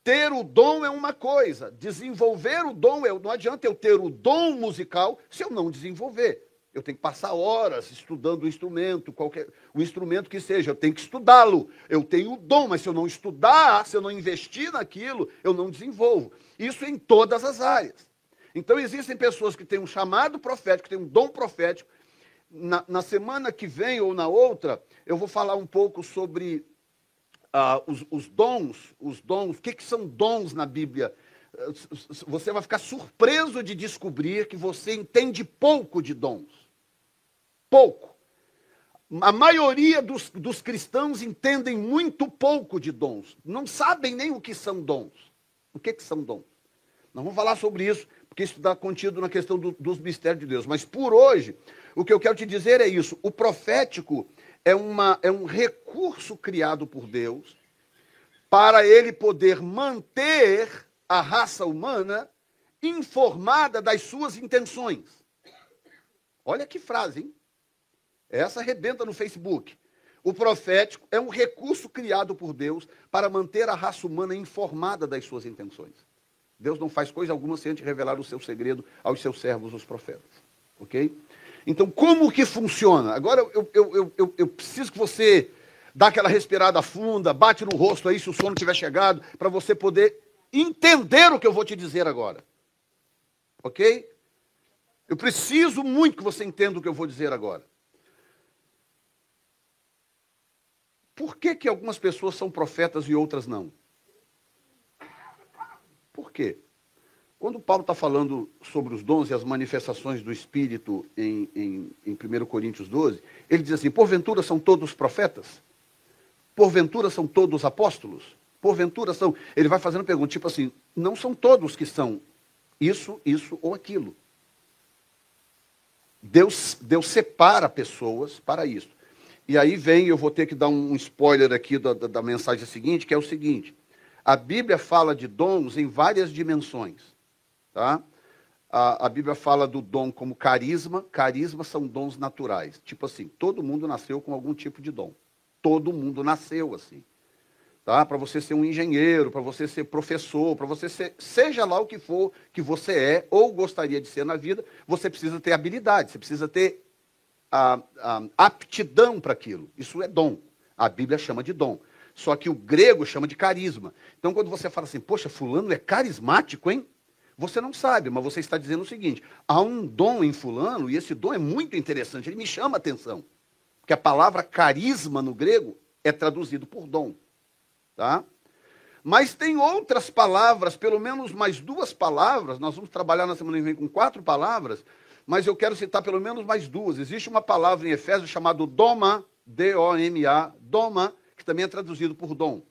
S2: ter o dom é uma coisa, desenvolver o dom é. Não adianta eu ter o dom musical se eu não desenvolver eu tenho que passar horas estudando o instrumento, qualquer o instrumento que seja, eu tenho que estudá-lo. Eu tenho o dom, mas se eu não estudar, se eu não investir naquilo, eu não desenvolvo. Isso em todas as áreas. Então existem pessoas que têm um chamado profético, que têm um dom profético. Na, na semana que vem ou na outra, eu vou falar um pouco sobre ah, os, os, dons, os dons, o que, que são dons na Bíblia? Eh, você vai ficar surpreso de descobrir que você entende pouco de dons pouco. A maioria dos, dos cristãos entendem muito pouco de dons. Não sabem nem o que são dons. O que, que são dons? Nós vamos falar sobre isso, porque isso está contido na questão do, dos mistérios de Deus. Mas por hoje, o que eu quero te dizer é isso: o profético é, uma, é um recurso criado por Deus para ele poder manter a raça humana informada das suas intenções. Olha que frase, hein? Essa arrebenta no Facebook. O profético é um recurso criado por Deus para manter a raça humana informada das suas intenções. Deus não faz coisa alguma sem antes revelar o seu segredo aos seus servos, os profetas. Ok? Então, como que funciona? Agora eu, eu, eu, eu preciso que você dá aquela respirada funda, bate no rosto aí se o sono tiver chegado, para você poder entender o que eu vou te dizer agora. Ok? Eu preciso muito que você entenda o que eu vou dizer agora. Por que, que algumas pessoas são profetas e outras não? Por quê? Quando Paulo está falando sobre os dons e as manifestações do Espírito em, em, em 1 Coríntios 12, ele diz assim: porventura são todos profetas? Porventura são todos apóstolos? Porventura são. Ele vai fazendo pergunta, tipo assim: não são todos que são isso, isso ou aquilo. Deus, Deus separa pessoas para isso. E aí vem, eu vou ter que dar um spoiler aqui da, da, da mensagem seguinte, que é o seguinte: a Bíblia fala de dons em várias dimensões, tá? A, a, Bíblia fala do dom como carisma. Carisma são dons naturais. Tipo assim, todo mundo nasceu com algum tipo de dom. Todo mundo nasceu assim. Tá? Para você ser um engenheiro, para você ser professor, para você ser, seja lá o que for que você é ou gostaria de ser na vida, você precisa ter habilidade, você precisa ter a, a aptidão para aquilo. Isso é dom. A Bíblia chama de dom. Só que o grego chama de carisma. Então, quando você fala assim, poxa, fulano é carismático, hein? Você não sabe, mas você está dizendo o seguinte: há um dom em fulano, e esse dom é muito interessante, ele me chama a atenção. Porque a palavra carisma no grego é traduzido por dom. Tá? Mas tem outras palavras, pelo menos mais duas palavras, nós vamos trabalhar na semana que vem com quatro palavras, mas eu quero citar pelo menos mais duas. Existe uma palavra em Efésios chamada doma, D-O-M-A, doma, que também é traduzido por dom.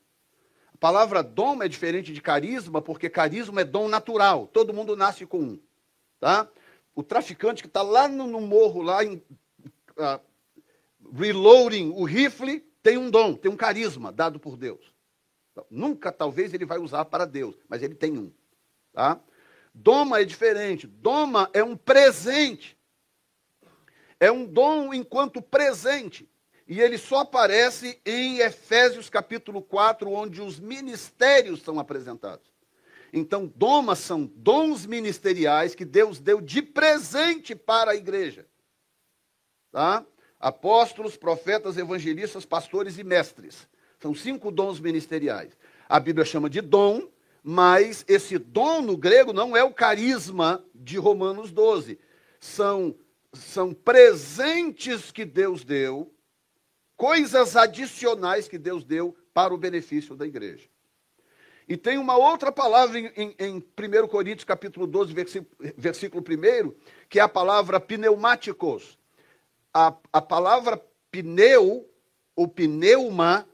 S2: A palavra dom é diferente de carisma, porque carisma é dom natural, todo mundo nasce com um. Tá? O traficante que está lá no, no, morro, lá em, uh, reloading o rifle, tem um dom, tem um carisma dado por Deus. Então, nunca, talvez, ele vai usar para Deus, mas ele tem um. Tá? Doma é diferente. Doma é um presente. É um dom enquanto presente. E ele só aparece em Efésios capítulo 4, onde os ministérios são apresentados. Então, domas são dons ministeriais que Deus deu de presente para a igreja. Tá? Apóstolos, profetas, evangelistas, pastores e mestres. São cinco dons ministeriais. A Bíblia chama de dom, mas esse dom no grego não é o carisma de Romanos 12. São, são presentes que Deus deu, coisas adicionais que Deus deu para o benefício da igreja. E tem uma outra palavra em, em, em 1 Coríntios capítulo 12, versículo, versículo 1, que é a palavra pneumáticos. A, a palavra pneu, ou pneuma,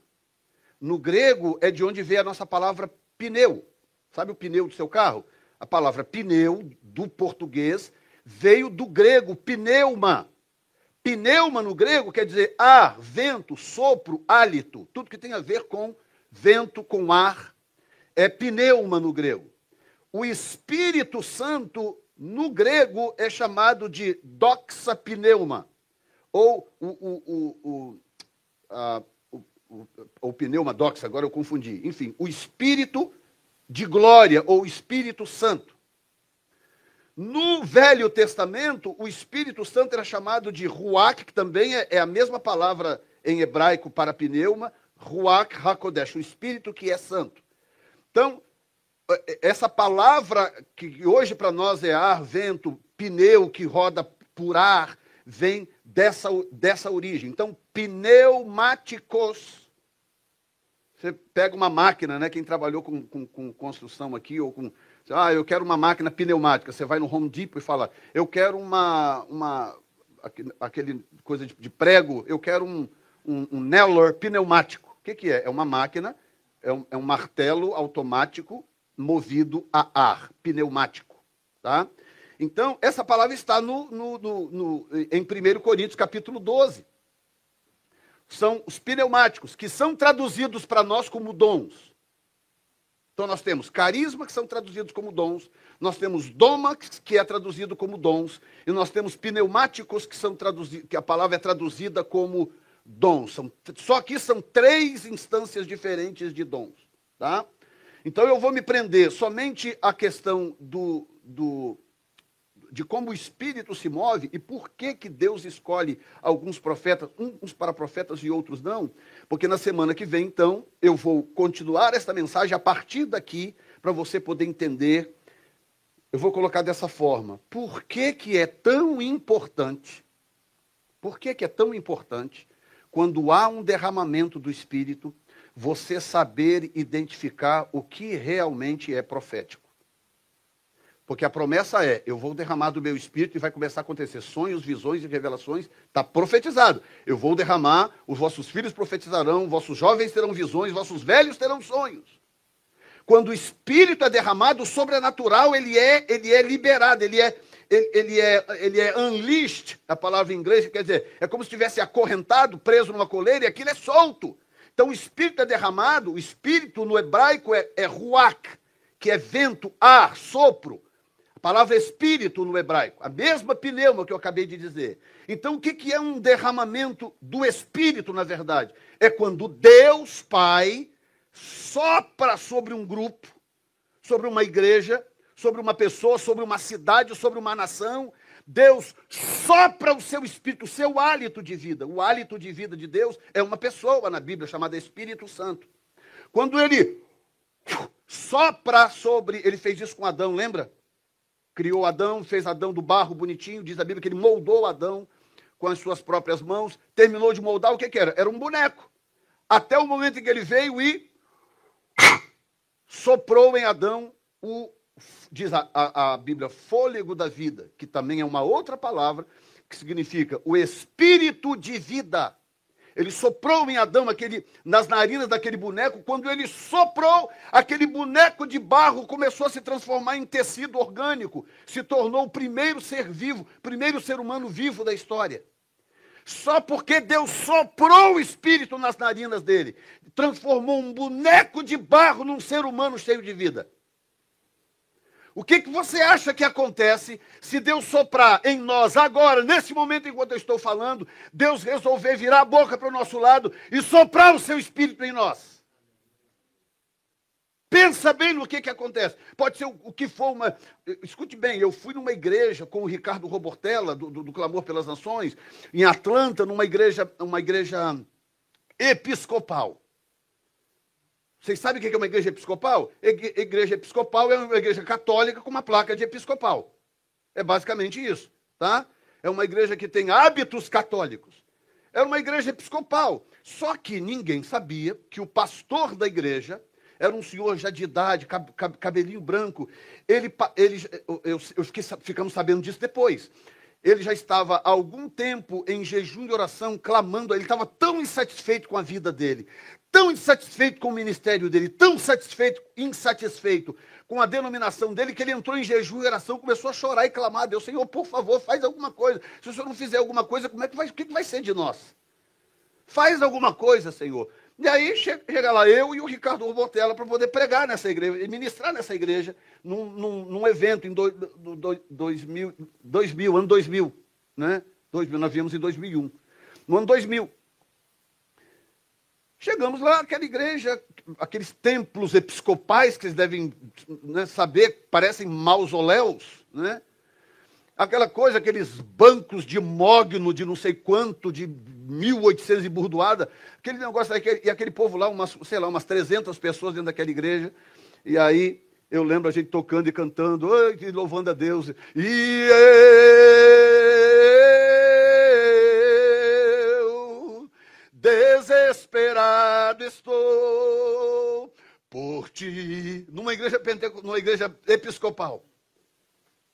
S2: no grego é de onde vem a nossa palavra pneu. Sabe o pneu do seu carro? A palavra pneu, do português, veio do grego pneuma. Pneuma no grego quer dizer ar, vento, sopro, hálito, tudo que tem a ver com vento, com ar, é pneuma no grego. O Espírito Santo no grego é chamado de doxa pneuma, ou o, o, o, o, a, o, o, o pneuma doxa, agora eu confundi. Enfim, o Espírito Santo de glória ou Espírito Santo. No Velho Testamento, o Espírito Santo era chamado de Ruach, que também é, é a mesma palavra em hebraico para pneuma, Ruach Hakodesh, o Espírito que é santo. Então, é, é, essa palavra que hoje para nós é ar, vento, pneu que roda por ar, vem dessa, dessa origem. Então, pneumáticos você pega uma máquina, né? Quem trabalhou com, com, com construção aqui ou com. Ah, eu quero uma máquina pneumática. Você vai no Home Depot e fala, eu quero uma. uma aquele coisa de, de prego, eu quero um, um, um Neller pneumático. O que, que é? É uma máquina, é um, é um martelo automático movido a ar, pneumático. Tá? Então, essa palavra está no, no, no, no, em 1 Coríntios, capítulo 12 são os pneumáticos, que são traduzidos para nós como dons. Então nós temos carisma, que são traduzidos como dons, nós temos doma, que é traduzido como dons, e nós temos pneumáticos, que são traduzidos, que a palavra é traduzida como dons. São, só que são três instâncias diferentes de dons. Tá? Então eu vou me prender somente à questão do, do de como o espírito se move e por que, que Deus escolhe alguns profetas, uns para profetas e outros não, porque na semana que vem, então, eu vou continuar esta mensagem a partir daqui, para você poder entender. Eu vou colocar dessa forma: por que, que é tão importante? Por que, que é tão importante quando há um derramamento do espírito? Você saber identificar o que realmente é profético. Porque a promessa é: eu vou derramar do meu espírito e vai começar a acontecer sonhos, visões e revelações. Está profetizado. Eu vou derramar, os vossos filhos profetizarão, vossos jovens terão visões, vossos velhos terão sonhos. Quando o espírito é derramado, o sobrenatural ele é, ele é liberado, ele é, ele, ele é, ele é unleashed, a palavra em inglês quer dizer, é como se estivesse acorrentado, preso numa coleira e aquilo é solto. Então o espírito é derramado, o espírito no hebraico é, é ruach, que é vento, ar, sopro palavra espírito no hebraico, a mesma pneuma que eu acabei de dizer. Então, o que é um derramamento do espírito, na verdade? É quando Deus Pai sopra sobre um grupo, sobre uma igreja, sobre uma pessoa, sobre uma cidade, sobre uma nação. Deus sopra o seu espírito, o seu hálito de vida. O hálito de vida de Deus é uma pessoa na Bíblia chamada Espírito Santo. Quando ele sopra sobre, ele fez isso com Adão, lembra? criou Adão, fez Adão do barro bonitinho, diz a Bíblia que ele moldou Adão com as suas próprias mãos, terminou de moldar o que, que era? Era um boneco. Até o momento em que ele veio e soprou em Adão o, diz a, a, a Bíblia, fôlego da vida, que também é uma outra palavra que significa o espírito de vida. Ele soprou em Adão aquele, nas narinas daquele boneco. Quando ele soprou, aquele boneco de barro começou a se transformar em tecido orgânico. Se tornou o primeiro ser vivo, primeiro ser humano vivo da história. Só porque Deus soprou o espírito nas narinas dele, transformou um boneco de barro num ser humano cheio de vida. O que, que você acha que acontece se Deus soprar em nós agora, nesse momento enquanto eu estou falando, Deus resolver virar a boca para o nosso lado e soprar o seu espírito em nós? Pensa bem no que, que acontece. Pode ser o, o que for uma. Escute bem, eu fui numa igreja com o Ricardo Robortella, do, do, do Clamor pelas Nações, em Atlanta, numa igreja, uma igreja episcopal. Vocês sabem o que é uma igreja episcopal? Igreja episcopal é uma igreja católica com uma placa de episcopal. É basicamente isso, tá? É uma igreja que tem hábitos católicos. É uma igreja episcopal. Só que ninguém sabia que o pastor da igreja era um senhor já de idade, cabelinho branco. Ele, ele eu, eu, fiquei, ficamos sabendo disso depois. Ele já estava há algum tempo em jejum de oração, clamando. Ele estava tão insatisfeito com a vida dele, tão insatisfeito com o ministério dele, tão satisfeito, insatisfeito com a denominação dele, que ele entrou em jejum e oração, começou a chorar e clamar a Deus, Senhor, por favor, faz alguma coisa. Se o Senhor não fizer alguma coisa, como é que vai, o que vai ser de nós? Faz alguma coisa, Senhor. E aí chega, lá eu e o Ricardo Botella para poder pregar nessa igreja, ministrar nessa igreja, num, num, num evento em 2000, 2000, ano 2000, né? 2000, nós viemos em 2001. No ano 2000, Chegamos lá, aquela igreja, aqueles templos episcopais que vocês devem né, saber, parecem mausoléus, né? Aquela coisa, aqueles bancos de mogno de não sei quanto, de 1800 e burdoada, aquele negócio, e aquele povo lá, umas, sei lá, umas 300 pessoas dentro daquela igreja, e aí eu lembro a gente tocando e cantando, louvando a Deus, e desesperado estou por ti. Numa igreja, penteco, numa igreja episcopal.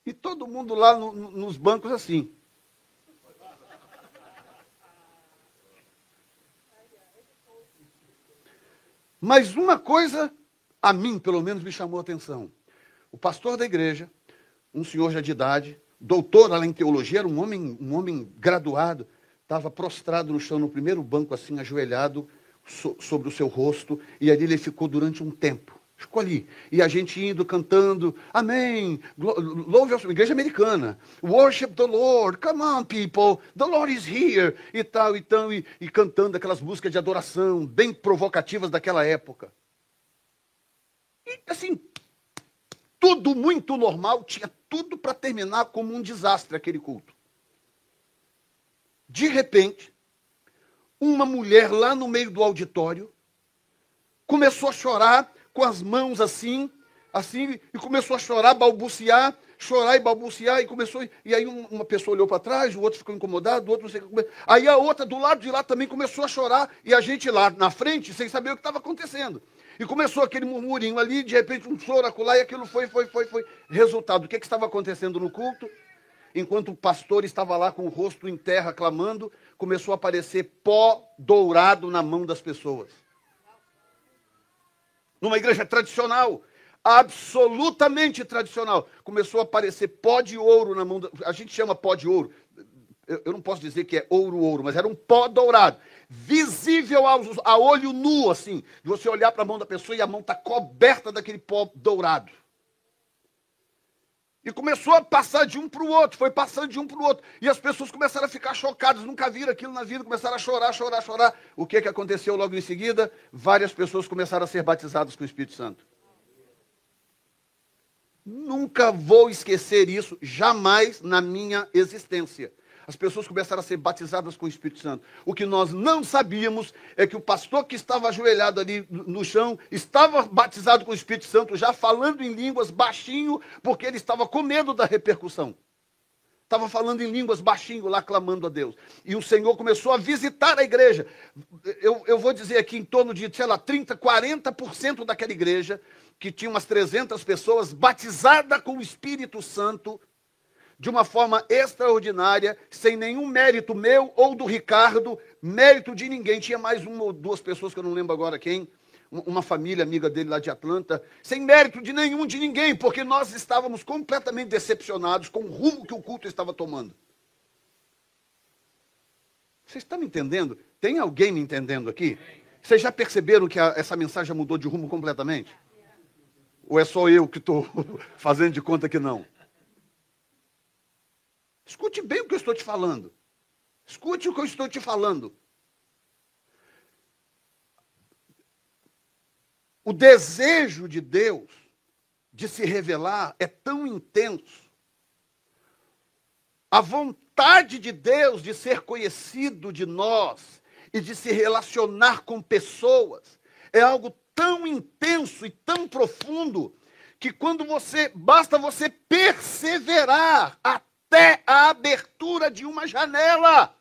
S2: E todo mundo lá no, nos bancos assim. Mas uma coisa, a mim pelo menos, me chamou a atenção. O pastor da igreja, um senhor já de idade, doutor além de teologia, era um homem, um homem graduado estava prostrado no chão, no primeiro banco, assim, ajoelhado so, sobre o seu rosto, e ali ele ficou durante um tempo. Escolhi. E a gente indo cantando, Amém, louve a igreja americana, worship the Lord, come on people, the Lord is here, e tal, e tal, e, e cantando aquelas músicas de adoração, bem provocativas daquela época. E assim, tudo muito normal, tinha tudo para terminar como um desastre aquele culto de repente, uma mulher lá no meio do auditório começou a chorar com as mãos assim, assim, e começou a chorar, balbuciar, chorar e balbuciar, e começou. E aí uma pessoa olhou para trás, o outro ficou incomodado, o outro não sei o que. Aí a outra do lado de lá também começou a chorar, e a gente lá na frente, sem saber o que estava acontecendo. E começou aquele murmurinho ali, de repente um choro acolá, e aquilo foi, foi, foi, foi. Resultado, o que, é que estava acontecendo no culto? enquanto o pastor estava lá com o rosto em terra clamando, começou a aparecer pó dourado na mão das pessoas. Numa igreja tradicional, absolutamente tradicional, começou a aparecer pó de ouro na mão. Da... A gente chama pó de ouro. Eu não posso dizer que é ouro, ouro, mas era um pó dourado, visível aos, a olho nu, assim, de você olhar para a mão da pessoa e a mão está coberta daquele pó dourado. E começou a passar de um para o outro, foi passando de um para o outro. E as pessoas começaram a ficar chocadas, nunca viram aquilo na vida, começaram a chorar, chorar, chorar. O que, que aconteceu logo em seguida? Várias pessoas começaram a ser batizadas com o Espírito Santo. Nunca vou esquecer isso, jamais na minha existência. As pessoas começaram a ser batizadas com o Espírito Santo. O que nós não sabíamos é que o pastor que estava ajoelhado ali no chão estava batizado com o Espírito Santo, já falando em línguas baixinho, porque ele estava com medo da repercussão. Estava falando em línguas baixinho lá, clamando a Deus. E o Senhor começou a visitar a igreja. Eu, eu vou dizer aqui em torno de, sei lá, 30%, 40% daquela igreja, que tinha umas 300 pessoas, batizada com o Espírito Santo, de uma forma extraordinária, sem nenhum mérito meu ou do Ricardo, mérito de ninguém. Tinha mais uma ou duas pessoas que eu não lembro agora quem, uma família amiga dele lá de Atlanta, sem mérito de nenhum de ninguém, porque nós estávamos completamente decepcionados com o rumo que o culto estava tomando. Vocês estão me entendendo? Tem alguém me entendendo aqui? Vocês já perceberam que a, essa mensagem mudou de rumo completamente? Ou é só eu que estou <laughs> fazendo de conta que não? Escute bem o que eu estou te falando. Escute o que eu estou te falando. O desejo de Deus de se revelar é tão intenso. A vontade de Deus de ser conhecido de nós e de se relacionar com pessoas é algo tão intenso e tão profundo que quando você basta você perseverar até até a abertura de uma janela.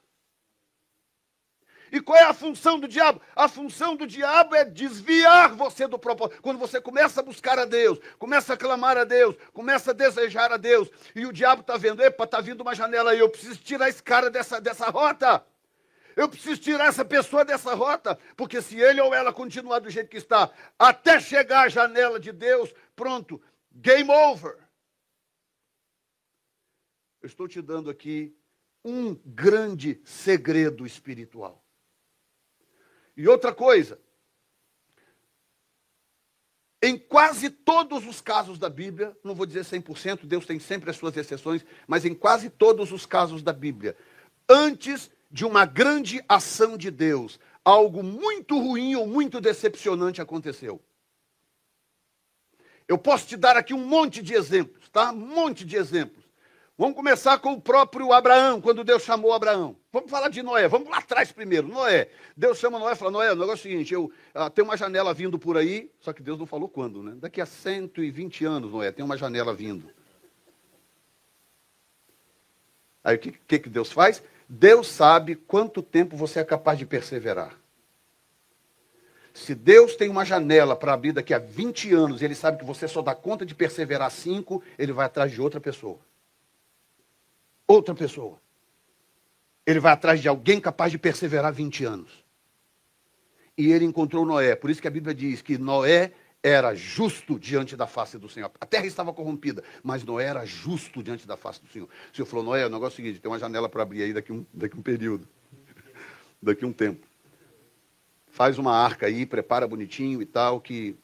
S2: E qual é a função do diabo? A função do diabo é desviar você do propósito. Quando você começa a buscar a Deus, começa a clamar a Deus, começa a desejar a Deus, e o diabo está vendo, epa, está vindo uma janela aí, eu preciso tirar esse cara dessa, dessa rota. Eu preciso tirar essa pessoa dessa rota, porque se ele ou ela continuar do jeito que está, até chegar à janela de Deus, pronto, game over estou te dando aqui um grande segredo espiritual. E outra coisa, em quase todos os casos da Bíblia, não vou dizer 100%, Deus tem sempre as suas exceções, mas em quase todos os casos da Bíblia, antes de uma grande ação de Deus, algo muito ruim ou muito decepcionante aconteceu. Eu posso te dar aqui um monte de exemplos, tá? Um monte de exemplos. Vamos começar com o próprio Abraão, quando Deus chamou Abraão. Vamos falar de Noé, vamos lá atrás primeiro. Noé. Deus chama Noé e fala: Noé, o negócio é o seguinte: eu ah, tenho uma janela vindo por aí, só que Deus não falou quando, né? Daqui a 120 anos, Noé, tem uma janela vindo. Aí o que, que, que Deus faz? Deus sabe quanto tempo você é capaz de perseverar. Se Deus tem uma janela para abrir daqui a 20 anos e ele sabe que você só dá conta de perseverar cinco, ele vai atrás de outra pessoa outra pessoa. Ele vai atrás de alguém capaz de perseverar 20 anos. E ele encontrou Noé. Por isso que a Bíblia diz que Noé era justo diante da face do Senhor. A terra estava corrompida, mas Noé era justo diante da face do Senhor. O Senhor falou: Noé, o negócio é o seguinte: tem uma janela para abrir aí daqui um, daqui um período, <laughs> daqui um tempo. Faz uma arca aí, prepara bonitinho e tal, que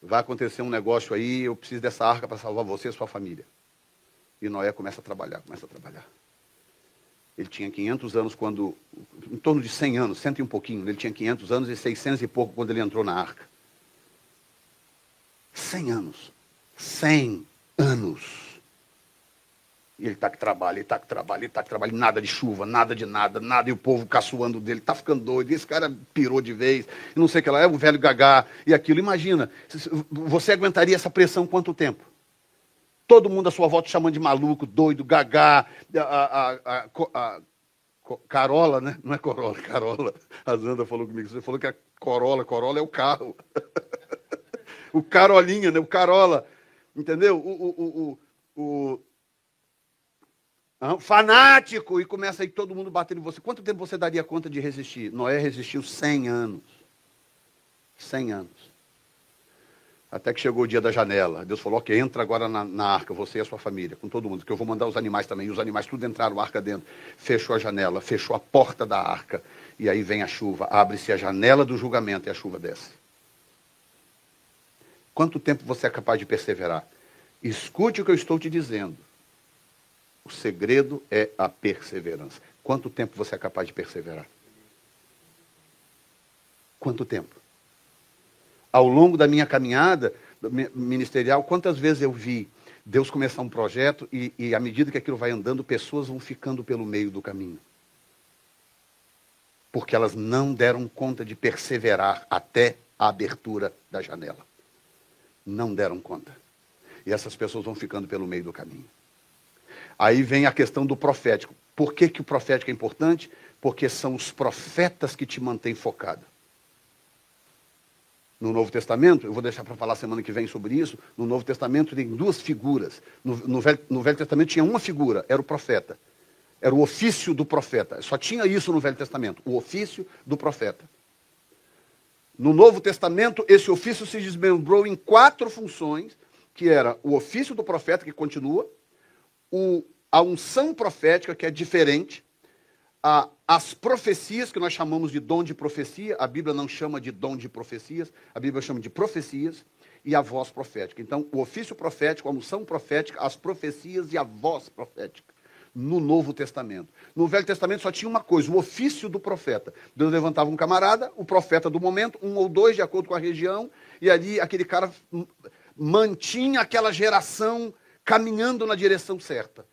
S2: vai acontecer um negócio aí. Eu preciso dessa arca para salvar você e sua família. E Noé começa a trabalhar, começa a trabalhar. Ele tinha 500 anos quando, em torno de 100 anos, senta e um pouquinho, ele tinha 500 anos e 600 e pouco quando ele entrou na arca. 100 anos. 100 anos. E ele está que trabalha, ele está que trabalha, ele está que trabalha, nada de chuva, nada de nada, nada, e o povo caçoando dele, está ficando doido, esse cara pirou de vez, não sei o que lá, é o velho gagá e aquilo. Imagina, você aguentaria essa pressão quanto tempo? todo mundo à sua volta chamando de maluco, doido, gagá, a, a, a, a Carola, né? Não é Corolla, <laughs> Carola. A Zanda falou comigo, você falou que a Corolla, Corolla é o carro. <laughs> o Carolinha, né? O Carola. Entendeu? O, o, o, o, fanático! E começa aí todo mundo batendo em você. Quanto tempo você daria conta de resistir? Noé resistiu 100 anos. 100 anos. Até que chegou o dia da janela. Deus falou: Ok, entra agora na, na arca, você e a sua família, com todo mundo, que eu vou mandar os animais também. E os animais tudo entraram, a arca dentro. Fechou a janela, fechou a porta da arca. E aí vem a chuva, abre-se a janela do julgamento e a chuva desce. Quanto tempo você é capaz de perseverar? Escute o que eu estou te dizendo. O segredo é a perseverança. Quanto tempo você é capaz de perseverar? Quanto tempo? ao longo da minha caminhada ministerial, quantas vezes eu vi Deus começar um projeto e, e à medida que aquilo vai andando, pessoas vão ficando pelo meio do caminho. Porque elas não deram conta de perseverar até a abertura da janela. Não deram conta. E essas pessoas vão ficando pelo meio do caminho. Aí vem a questão do profético. Por que, que o profético é importante? Porque são os profetas que te mantêm focado no Novo Testamento, eu vou deixar para falar semana que vem sobre isso, no Novo Testamento tem duas figuras. No, no, Velho, no, Velho, Testamento tinha uma figura, era o profeta. Era o ofício do profeta. Só tinha isso no Velho Testamento, o ofício do profeta. No Novo Testamento, esse ofício se desmembrou em quatro funções, que era o ofício do profeta, que continua, o, a unção profética, que é diferente, ah, as profecias, que nós chamamos de dom de profecia, a Bíblia não chama de dom de profecias, a Bíblia chama de profecias, e a voz profética. Então, o ofício profético, a unção profética, as profecias e a voz profética no Novo Testamento. No Velho Testamento só tinha uma coisa, o ofício do profeta. Deus levantava um camarada, o profeta do momento, um ou dois, de acordo com a região, e ali aquele cara mantinha aquela geração caminhando na direção certa.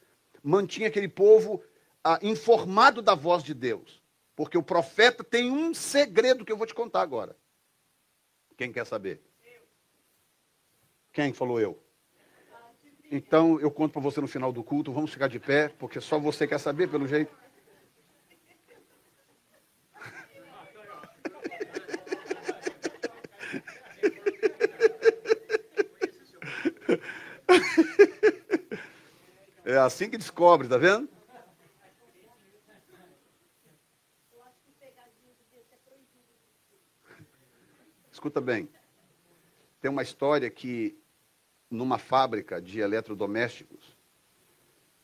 S2: Mantinha aquele povo ah, informado da voz de Deus. Porque o profeta tem um segredo que eu vou te contar agora. Quem quer saber? Quem falou eu? Então eu conto para você no final do culto. Vamos ficar de pé, porque só você quer saber, pelo jeito. <laughs> É assim que descobre, tá vendo? Escuta bem. Tem uma história que, numa fábrica de eletrodomésticos,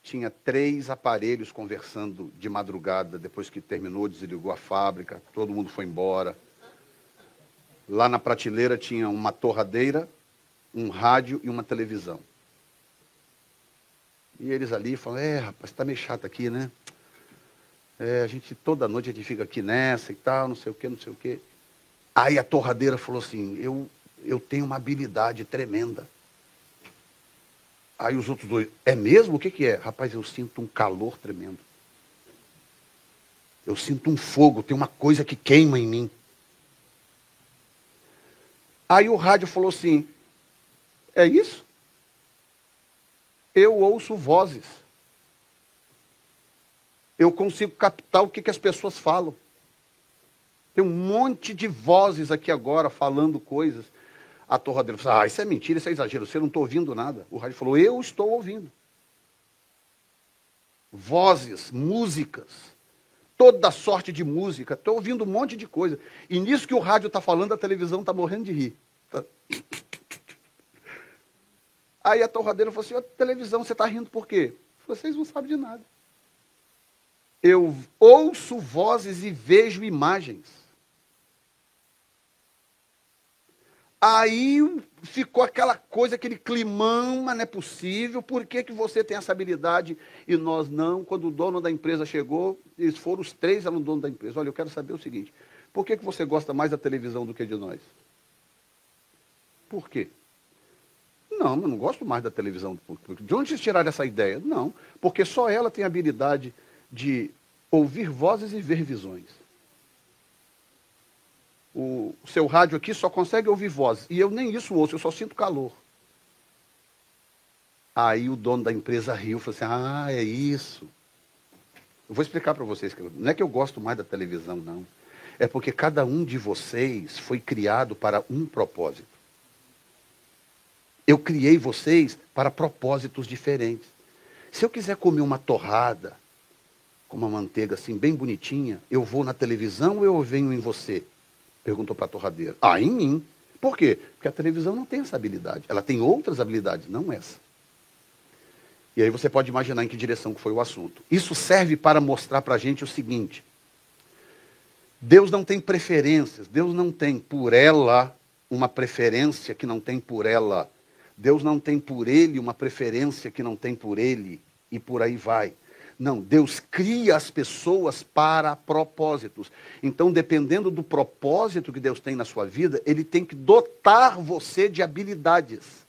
S2: tinha três aparelhos conversando de madrugada, depois que terminou, desligou a fábrica, todo mundo foi embora. Lá na prateleira tinha uma torradeira, um rádio e uma televisão. E eles ali falam, é, rapaz, tá meio chato aqui, né? É, a gente toda noite a gente fica aqui nessa e tal, não sei o quê, não sei o quê. Aí a torradeira falou assim: eu, eu tenho uma habilidade tremenda. Aí os outros dois: É mesmo? O que, que é? Rapaz, eu sinto um calor tremendo. Eu sinto um fogo, tem uma coisa que queima em mim. Aí o rádio falou assim: É isso? Eu ouço vozes. Eu consigo captar o que, que as pessoas falam. Tem um monte de vozes aqui agora falando coisas. A torradeira falou: Ah, isso é mentira, isso é exagero, você não está ouvindo nada. O rádio falou: Eu estou ouvindo. Vozes, músicas, toda sorte de música, estou ouvindo um monte de coisa. E nisso que o rádio está falando, a televisão está morrendo de rir. Tá... Aí a torradeira falou assim: televisão, você está rindo por quê? Vocês não sabem de nada. Eu ouço vozes e vejo imagens. Aí ficou aquela coisa, aquele climão, mas não é possível, por que, que você tem essa habilidade e nós não? Quando o dono da empresa chegou, eles foram os três, eram dono da empresa. Olha, eu quero saber o seguinte, por que, que você gosta mais da televisão do que de nós? Por quê? Não, eu não gosto mais da televisão. De onde vocês tiraram essa ideia? Não, porque só ela tem a habilidade de ouvir vozes e ver visões o, o seu rádio aqui só consegue ouvir voz. E eu nem isso ouço, eu só sinto calor. Aí o dono da empresa riu, falou assim: Ah, é isso. Eu vou explicar para vocês. Não é que eu gosto mais da televisão, não. É porque cada um de vocês foi criado para um propósito. Eu criei vocês para propósitos diferentes. Se eu quiser comer uma torrada com uma manteiga assim, bem bonitinha, eu vou na televisão ou eu venho em você? Perguntou para a torradeira. Ah, em mim. Por quê? Porque a televisão não tem essa habilidade. Ela tem outras habilidades, não essa. E aí você pode imaginar em que direção foi o assunto. Isso serve para mostrar para a gente o seguinte: Deus não tem preferências, Deus não tem por ela uma preferência que não tem por ela. Deus não tem por ele uma preferência que não tem por ele, e por aí vai. Não, Deus cria as pessoas para propósitos. Então, dependendo do propósito que Deus tem na sua vida, Ele tem que dotar você de habilidades.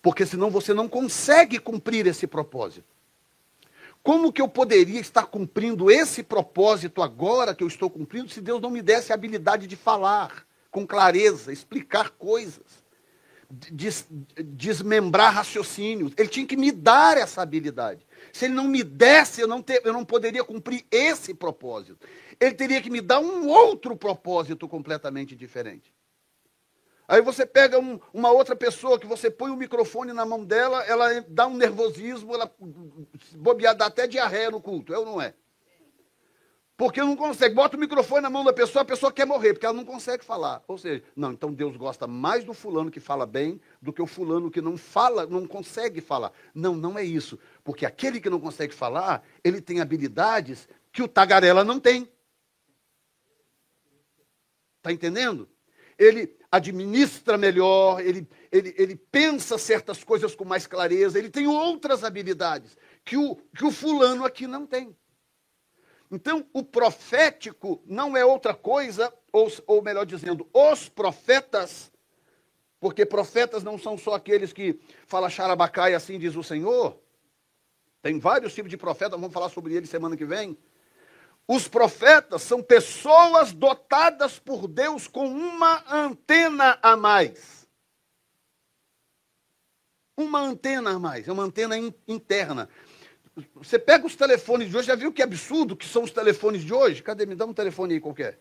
S2: Porque senão você não consegue cumprir esse propósito. Como que eu poderia estar cumprindo esse propósito agora que eu estou cumprindo se Deus não me desse a habilidade de falar com clareza, explicar coisas, des desmembrar raciocínios? Ele tinha que me dar essa habilidade. Se ele não me desse, eu não, ter, eu não poderia cumprir esse propósito. Ele teria que me dar um outro propósito completamente diferente. Aí você pega um, uma outra pessoa que você põe o microfone na mão dela, ela dá um nervosismo, ela bobear, dá até diarreia no culto, é ou não é? Porque não consegue. Bota o microfone na mão da pessoa, a pessoa quer morrer, porque ela não consegue falar. Ou seja, não, então Deus gosta mais do fulano que fala bem do que o fulano que não fala, não consegue falar. Não, não é isso. Porque aquele que não consegue falar, ele tem habilidades que o tagarela não tem. Está entendendo? Ele administra melhor, ele, ele, ele pensa certas coisas com mais clareza, ele tem outras habilidades que o, que o fulano aqui não tem. Então, o profético não é outra coisa, ou, ou melhor dizendo, os profetas, porque profetas não são só aqueles que falam xarabacaia assim diz o Senhor, tem vários tipos de profetas. vamos falar sobre ele semana que vem. Os profetas são pessoas dotadas por Deus com uma antena a mais. Uma antena a mais, é uma antena interna. Você pega os telefones de hoje, já viu que absurdo que são os telefones de hoje? Cadê? Me dá um telefone aí qualquer.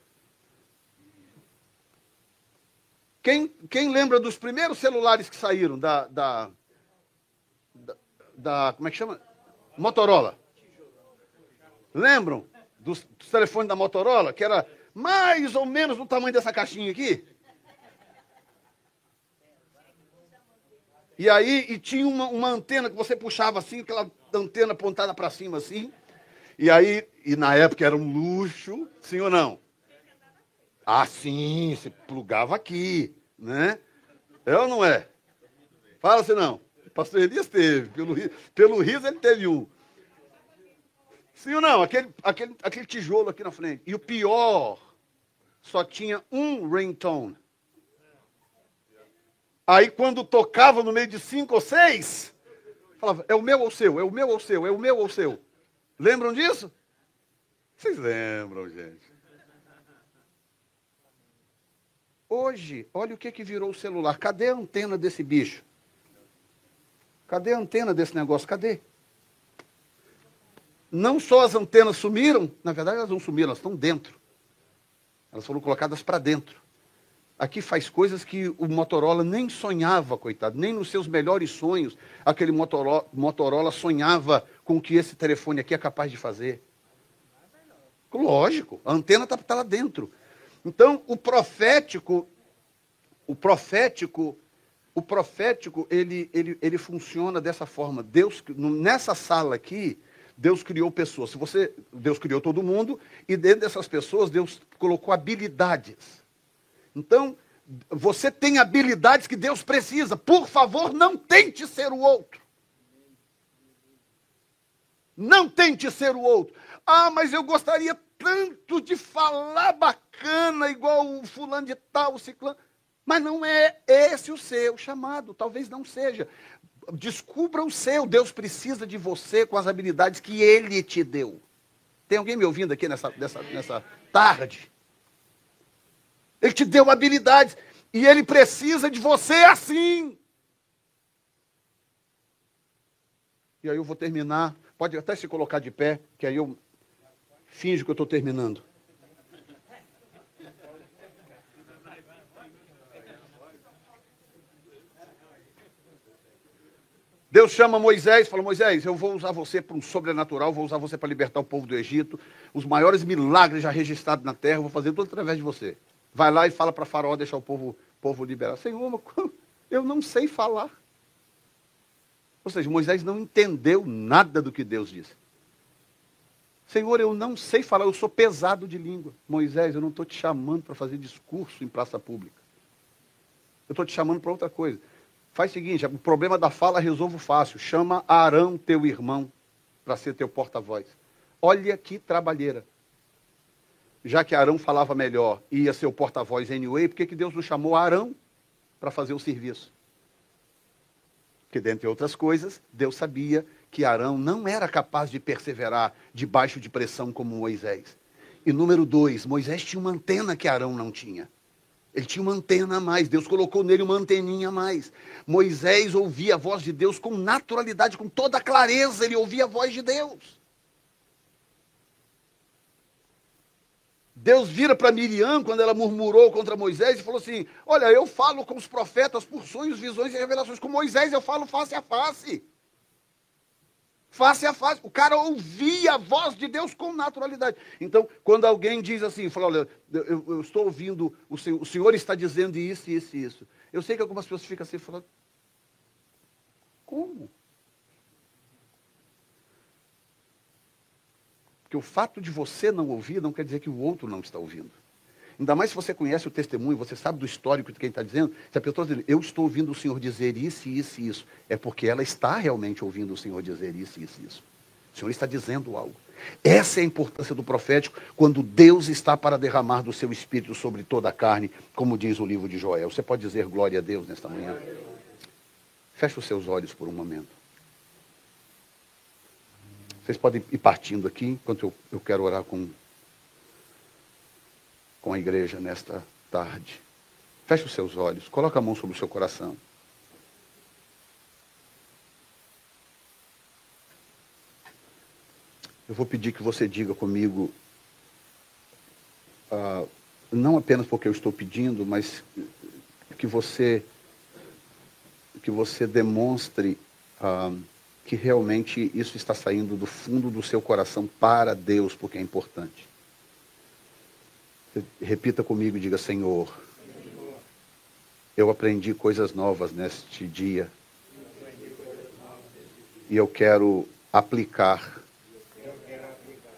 S2: Quem, quem lembra dos primeiros celulares que saíram da, da, da, da Como é que chama? Motorola. Lembram dos, dos telefones da Motorola, que era mais ou menos do tamanho dessa caixinha aqui? E aí, e tinha uma, uma antena que você puxava assim, aquela antena apontada para cima assim. E aí, e na época era um luxo, sim ou não? Ah, sim, você plugava aqui, né? É ou não é? Fala se não. Pastor Elias teve. Pelo, pelo riso ele teve um. Sim ou não? Aquele, aquele, aquele tijolo aqui na frente. E o pior, só tinha um ringtone. Aí quando tocava no meio de cinco ou seis, falava, é o meu ou o seu, é o meu ou o seu, é o meu ou o seu. Lembram disso? Vocês lembram, gente. Hoje, olha o que, que virou o celular. Cadê a antena desse bicho? Cadê a antena desse negócio? Cadê? Não só as antenas sumiram, na verdade elas não sumiram, elas estão dentro. Elas foram colocadas para dentro. Aqui faz coisas que o Motorola nem sonhava, coitado, nem nos seus melhores sonhos aquele Motorola, Motorola sonhava com o que esse telefone aqui é capaz de fazer. Lógico, a antena está tá lá dentro. Então, o profético, o profético o profético ele, ele, ele funciona dessa forma. Deus nessa sala aqui Deus criou pessoas. Se você Deus criou todo mundo e dentro dessas pessoas Deus colocou habilidades. Então você tem habilidades que Deus precisa. Por favor, não tente ser o outro. Não tente ser o outro. Ah, mas eu gostaria tanto de falar bacana igual o fulano de tal, o ciclano. Mas não é esse o seu chamado, talvez não seja. Descubra o seu. Deus precisa de você com as habilidades que ele te deu. Tem alguém me ouvindo aqui nessa, nessa, nessa tarde? Ele te deu habilidades e ele precisa de você assim. E aí eu vou terminar. Pode até se colocar de pé, que aí eu finge que eu estou terminando. Deus chama Moisés e fala: Moisés, eu vou usar você para um sobrenatural, vou usar você para libertar o povo do Egito. Os maiores milagres já registrados na terra, eu vou fazer tudo através de você. Vai lá e fala para Faraó deixar o povo, povo liberar. Senhor, eu não sei falar. Ou seja, Moisés não entendeu nada do que Deus disse. Senhor, eu não sei falar, eu sou pesado de língua. Moisés, eu não estou te chamando para fazer discurso em praça pública. Eu estou te chamando para outra coisa. Faz o seguinte, o problema da fala resolvo fácil. Chama Arão, teu irmão, para ser teu porta-voz. Olha que trabalheira. Já que Arão falava melhor e ia ser o porta-voz anyway, por que, que Deus não chamou Arão para fazer o serviço? Porque, dentre outras coisas, Deus sabia que Arão não era capaz de perseverar debaixo de pressão como Moisés. E número dois, Moisés tinha uma antena que Arão não tinha. Ele tinha uma antena a mais, Deus colocou nele uma anteninha a mais. Moisés ouvia a voz de Deus com naturalidade, com toda clareza, ele ouvia a voz de Deus. Deus vira para Miriam quando ela murmurou contra Moisés e falou assim: Olha, eu falo com os profetas por sonhos, visões e revelações. Com Moisés eu falo face a face. Face a face. O cara ouvia a voz de Deus com naturalidade. Então, quando alguém diz assim, fala, olha, eu, eu estou ouvindo, o senhor, o senhor, está dizendo isso, isso e isso. Eu sei que algumas pessoas ficam assim falando, como? Porque o fato de você não ouvir não quer dizer que o outro não está ouvindo. Ainda mais se você conhece o testemunho, você sabe do histórico de quem está dizendo. Se a pessoa diz, eu estou ouvindo o Senhor dizer isso, isso e isso, é porque ela está realmente ouvindo o Senhor dizer isso, isso e isso. O Senhor está dizendo algo. Essa é a importância do profético quando Deus está para derramar do seu espírito sobre toda a carne, como diz o livro de Joel. Você pode dizer glória a Deus nesta manhã? Feche os seus olhos por um momento. Vocês podem ir partindo aqui, enquanto eu, eu quero orar com com a igreja nesta tarde. Feche os seus olhos, coloque a mão sobre o seu coração. Eu vou pedir que você diga comigo, ah, não apenas porque eu estou pedindo, mas que você que você demonstre ah, que realmente isso está saindo do fundo do seu coração para Deus, porque é importante. Repita comigo e diga: Senhor, eu aprendi coisas novas neste dia e eu quero aplicar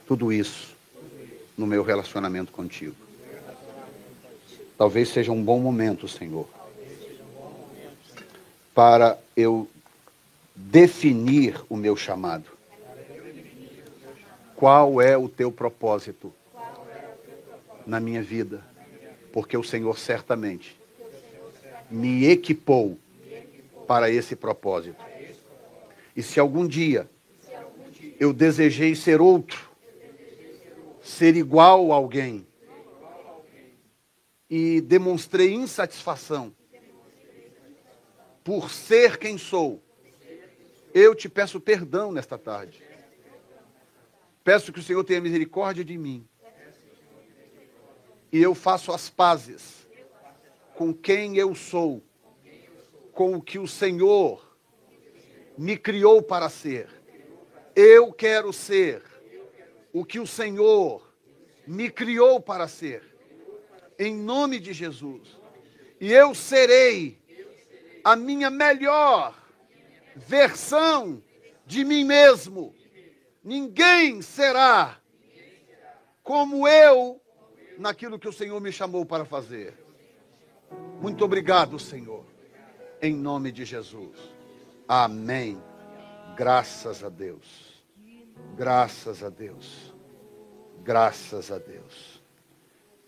S2: tudo isso no meu relacionamento contigo. Talvez seja um bom momento, Senhor, para eu definir o meu chamado. Qual é o teu propósito na minha vida, porque o Senhor certamente me equipou para esse propósito. E se algum dia eu desejei ser outro, ser igual a alguém, e demonstrei insatisfação por ser quem sou, eu te peço perdão nesta tarde. Peço que o Senhor tenha misericórdia de mim e eu faço as pazes com quem eu sou, com o que o Senhor me criou para ser. Eu quero ser o que o Senhor me criou para ser, em nome de Jesus. E eu serei a minha melhor versão de mim mesmo. Ninguém será como eu naquilo que o Senhor me chamou para fazer. Muito obrigado, Senhor. Em nome de Jesus. Amém. Graças a Deus. Graças a Deus. Graças a Deus.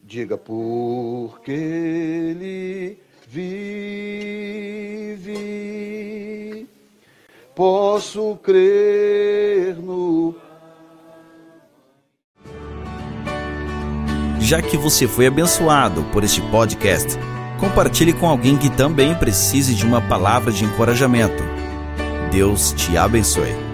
S2: Diga, porque Ele vive, posso crer no
S3: já que você foi abençoado por este podcast, compartilhe com alguém que também precise de uma palavra de encorajamento. Deus te abençoe.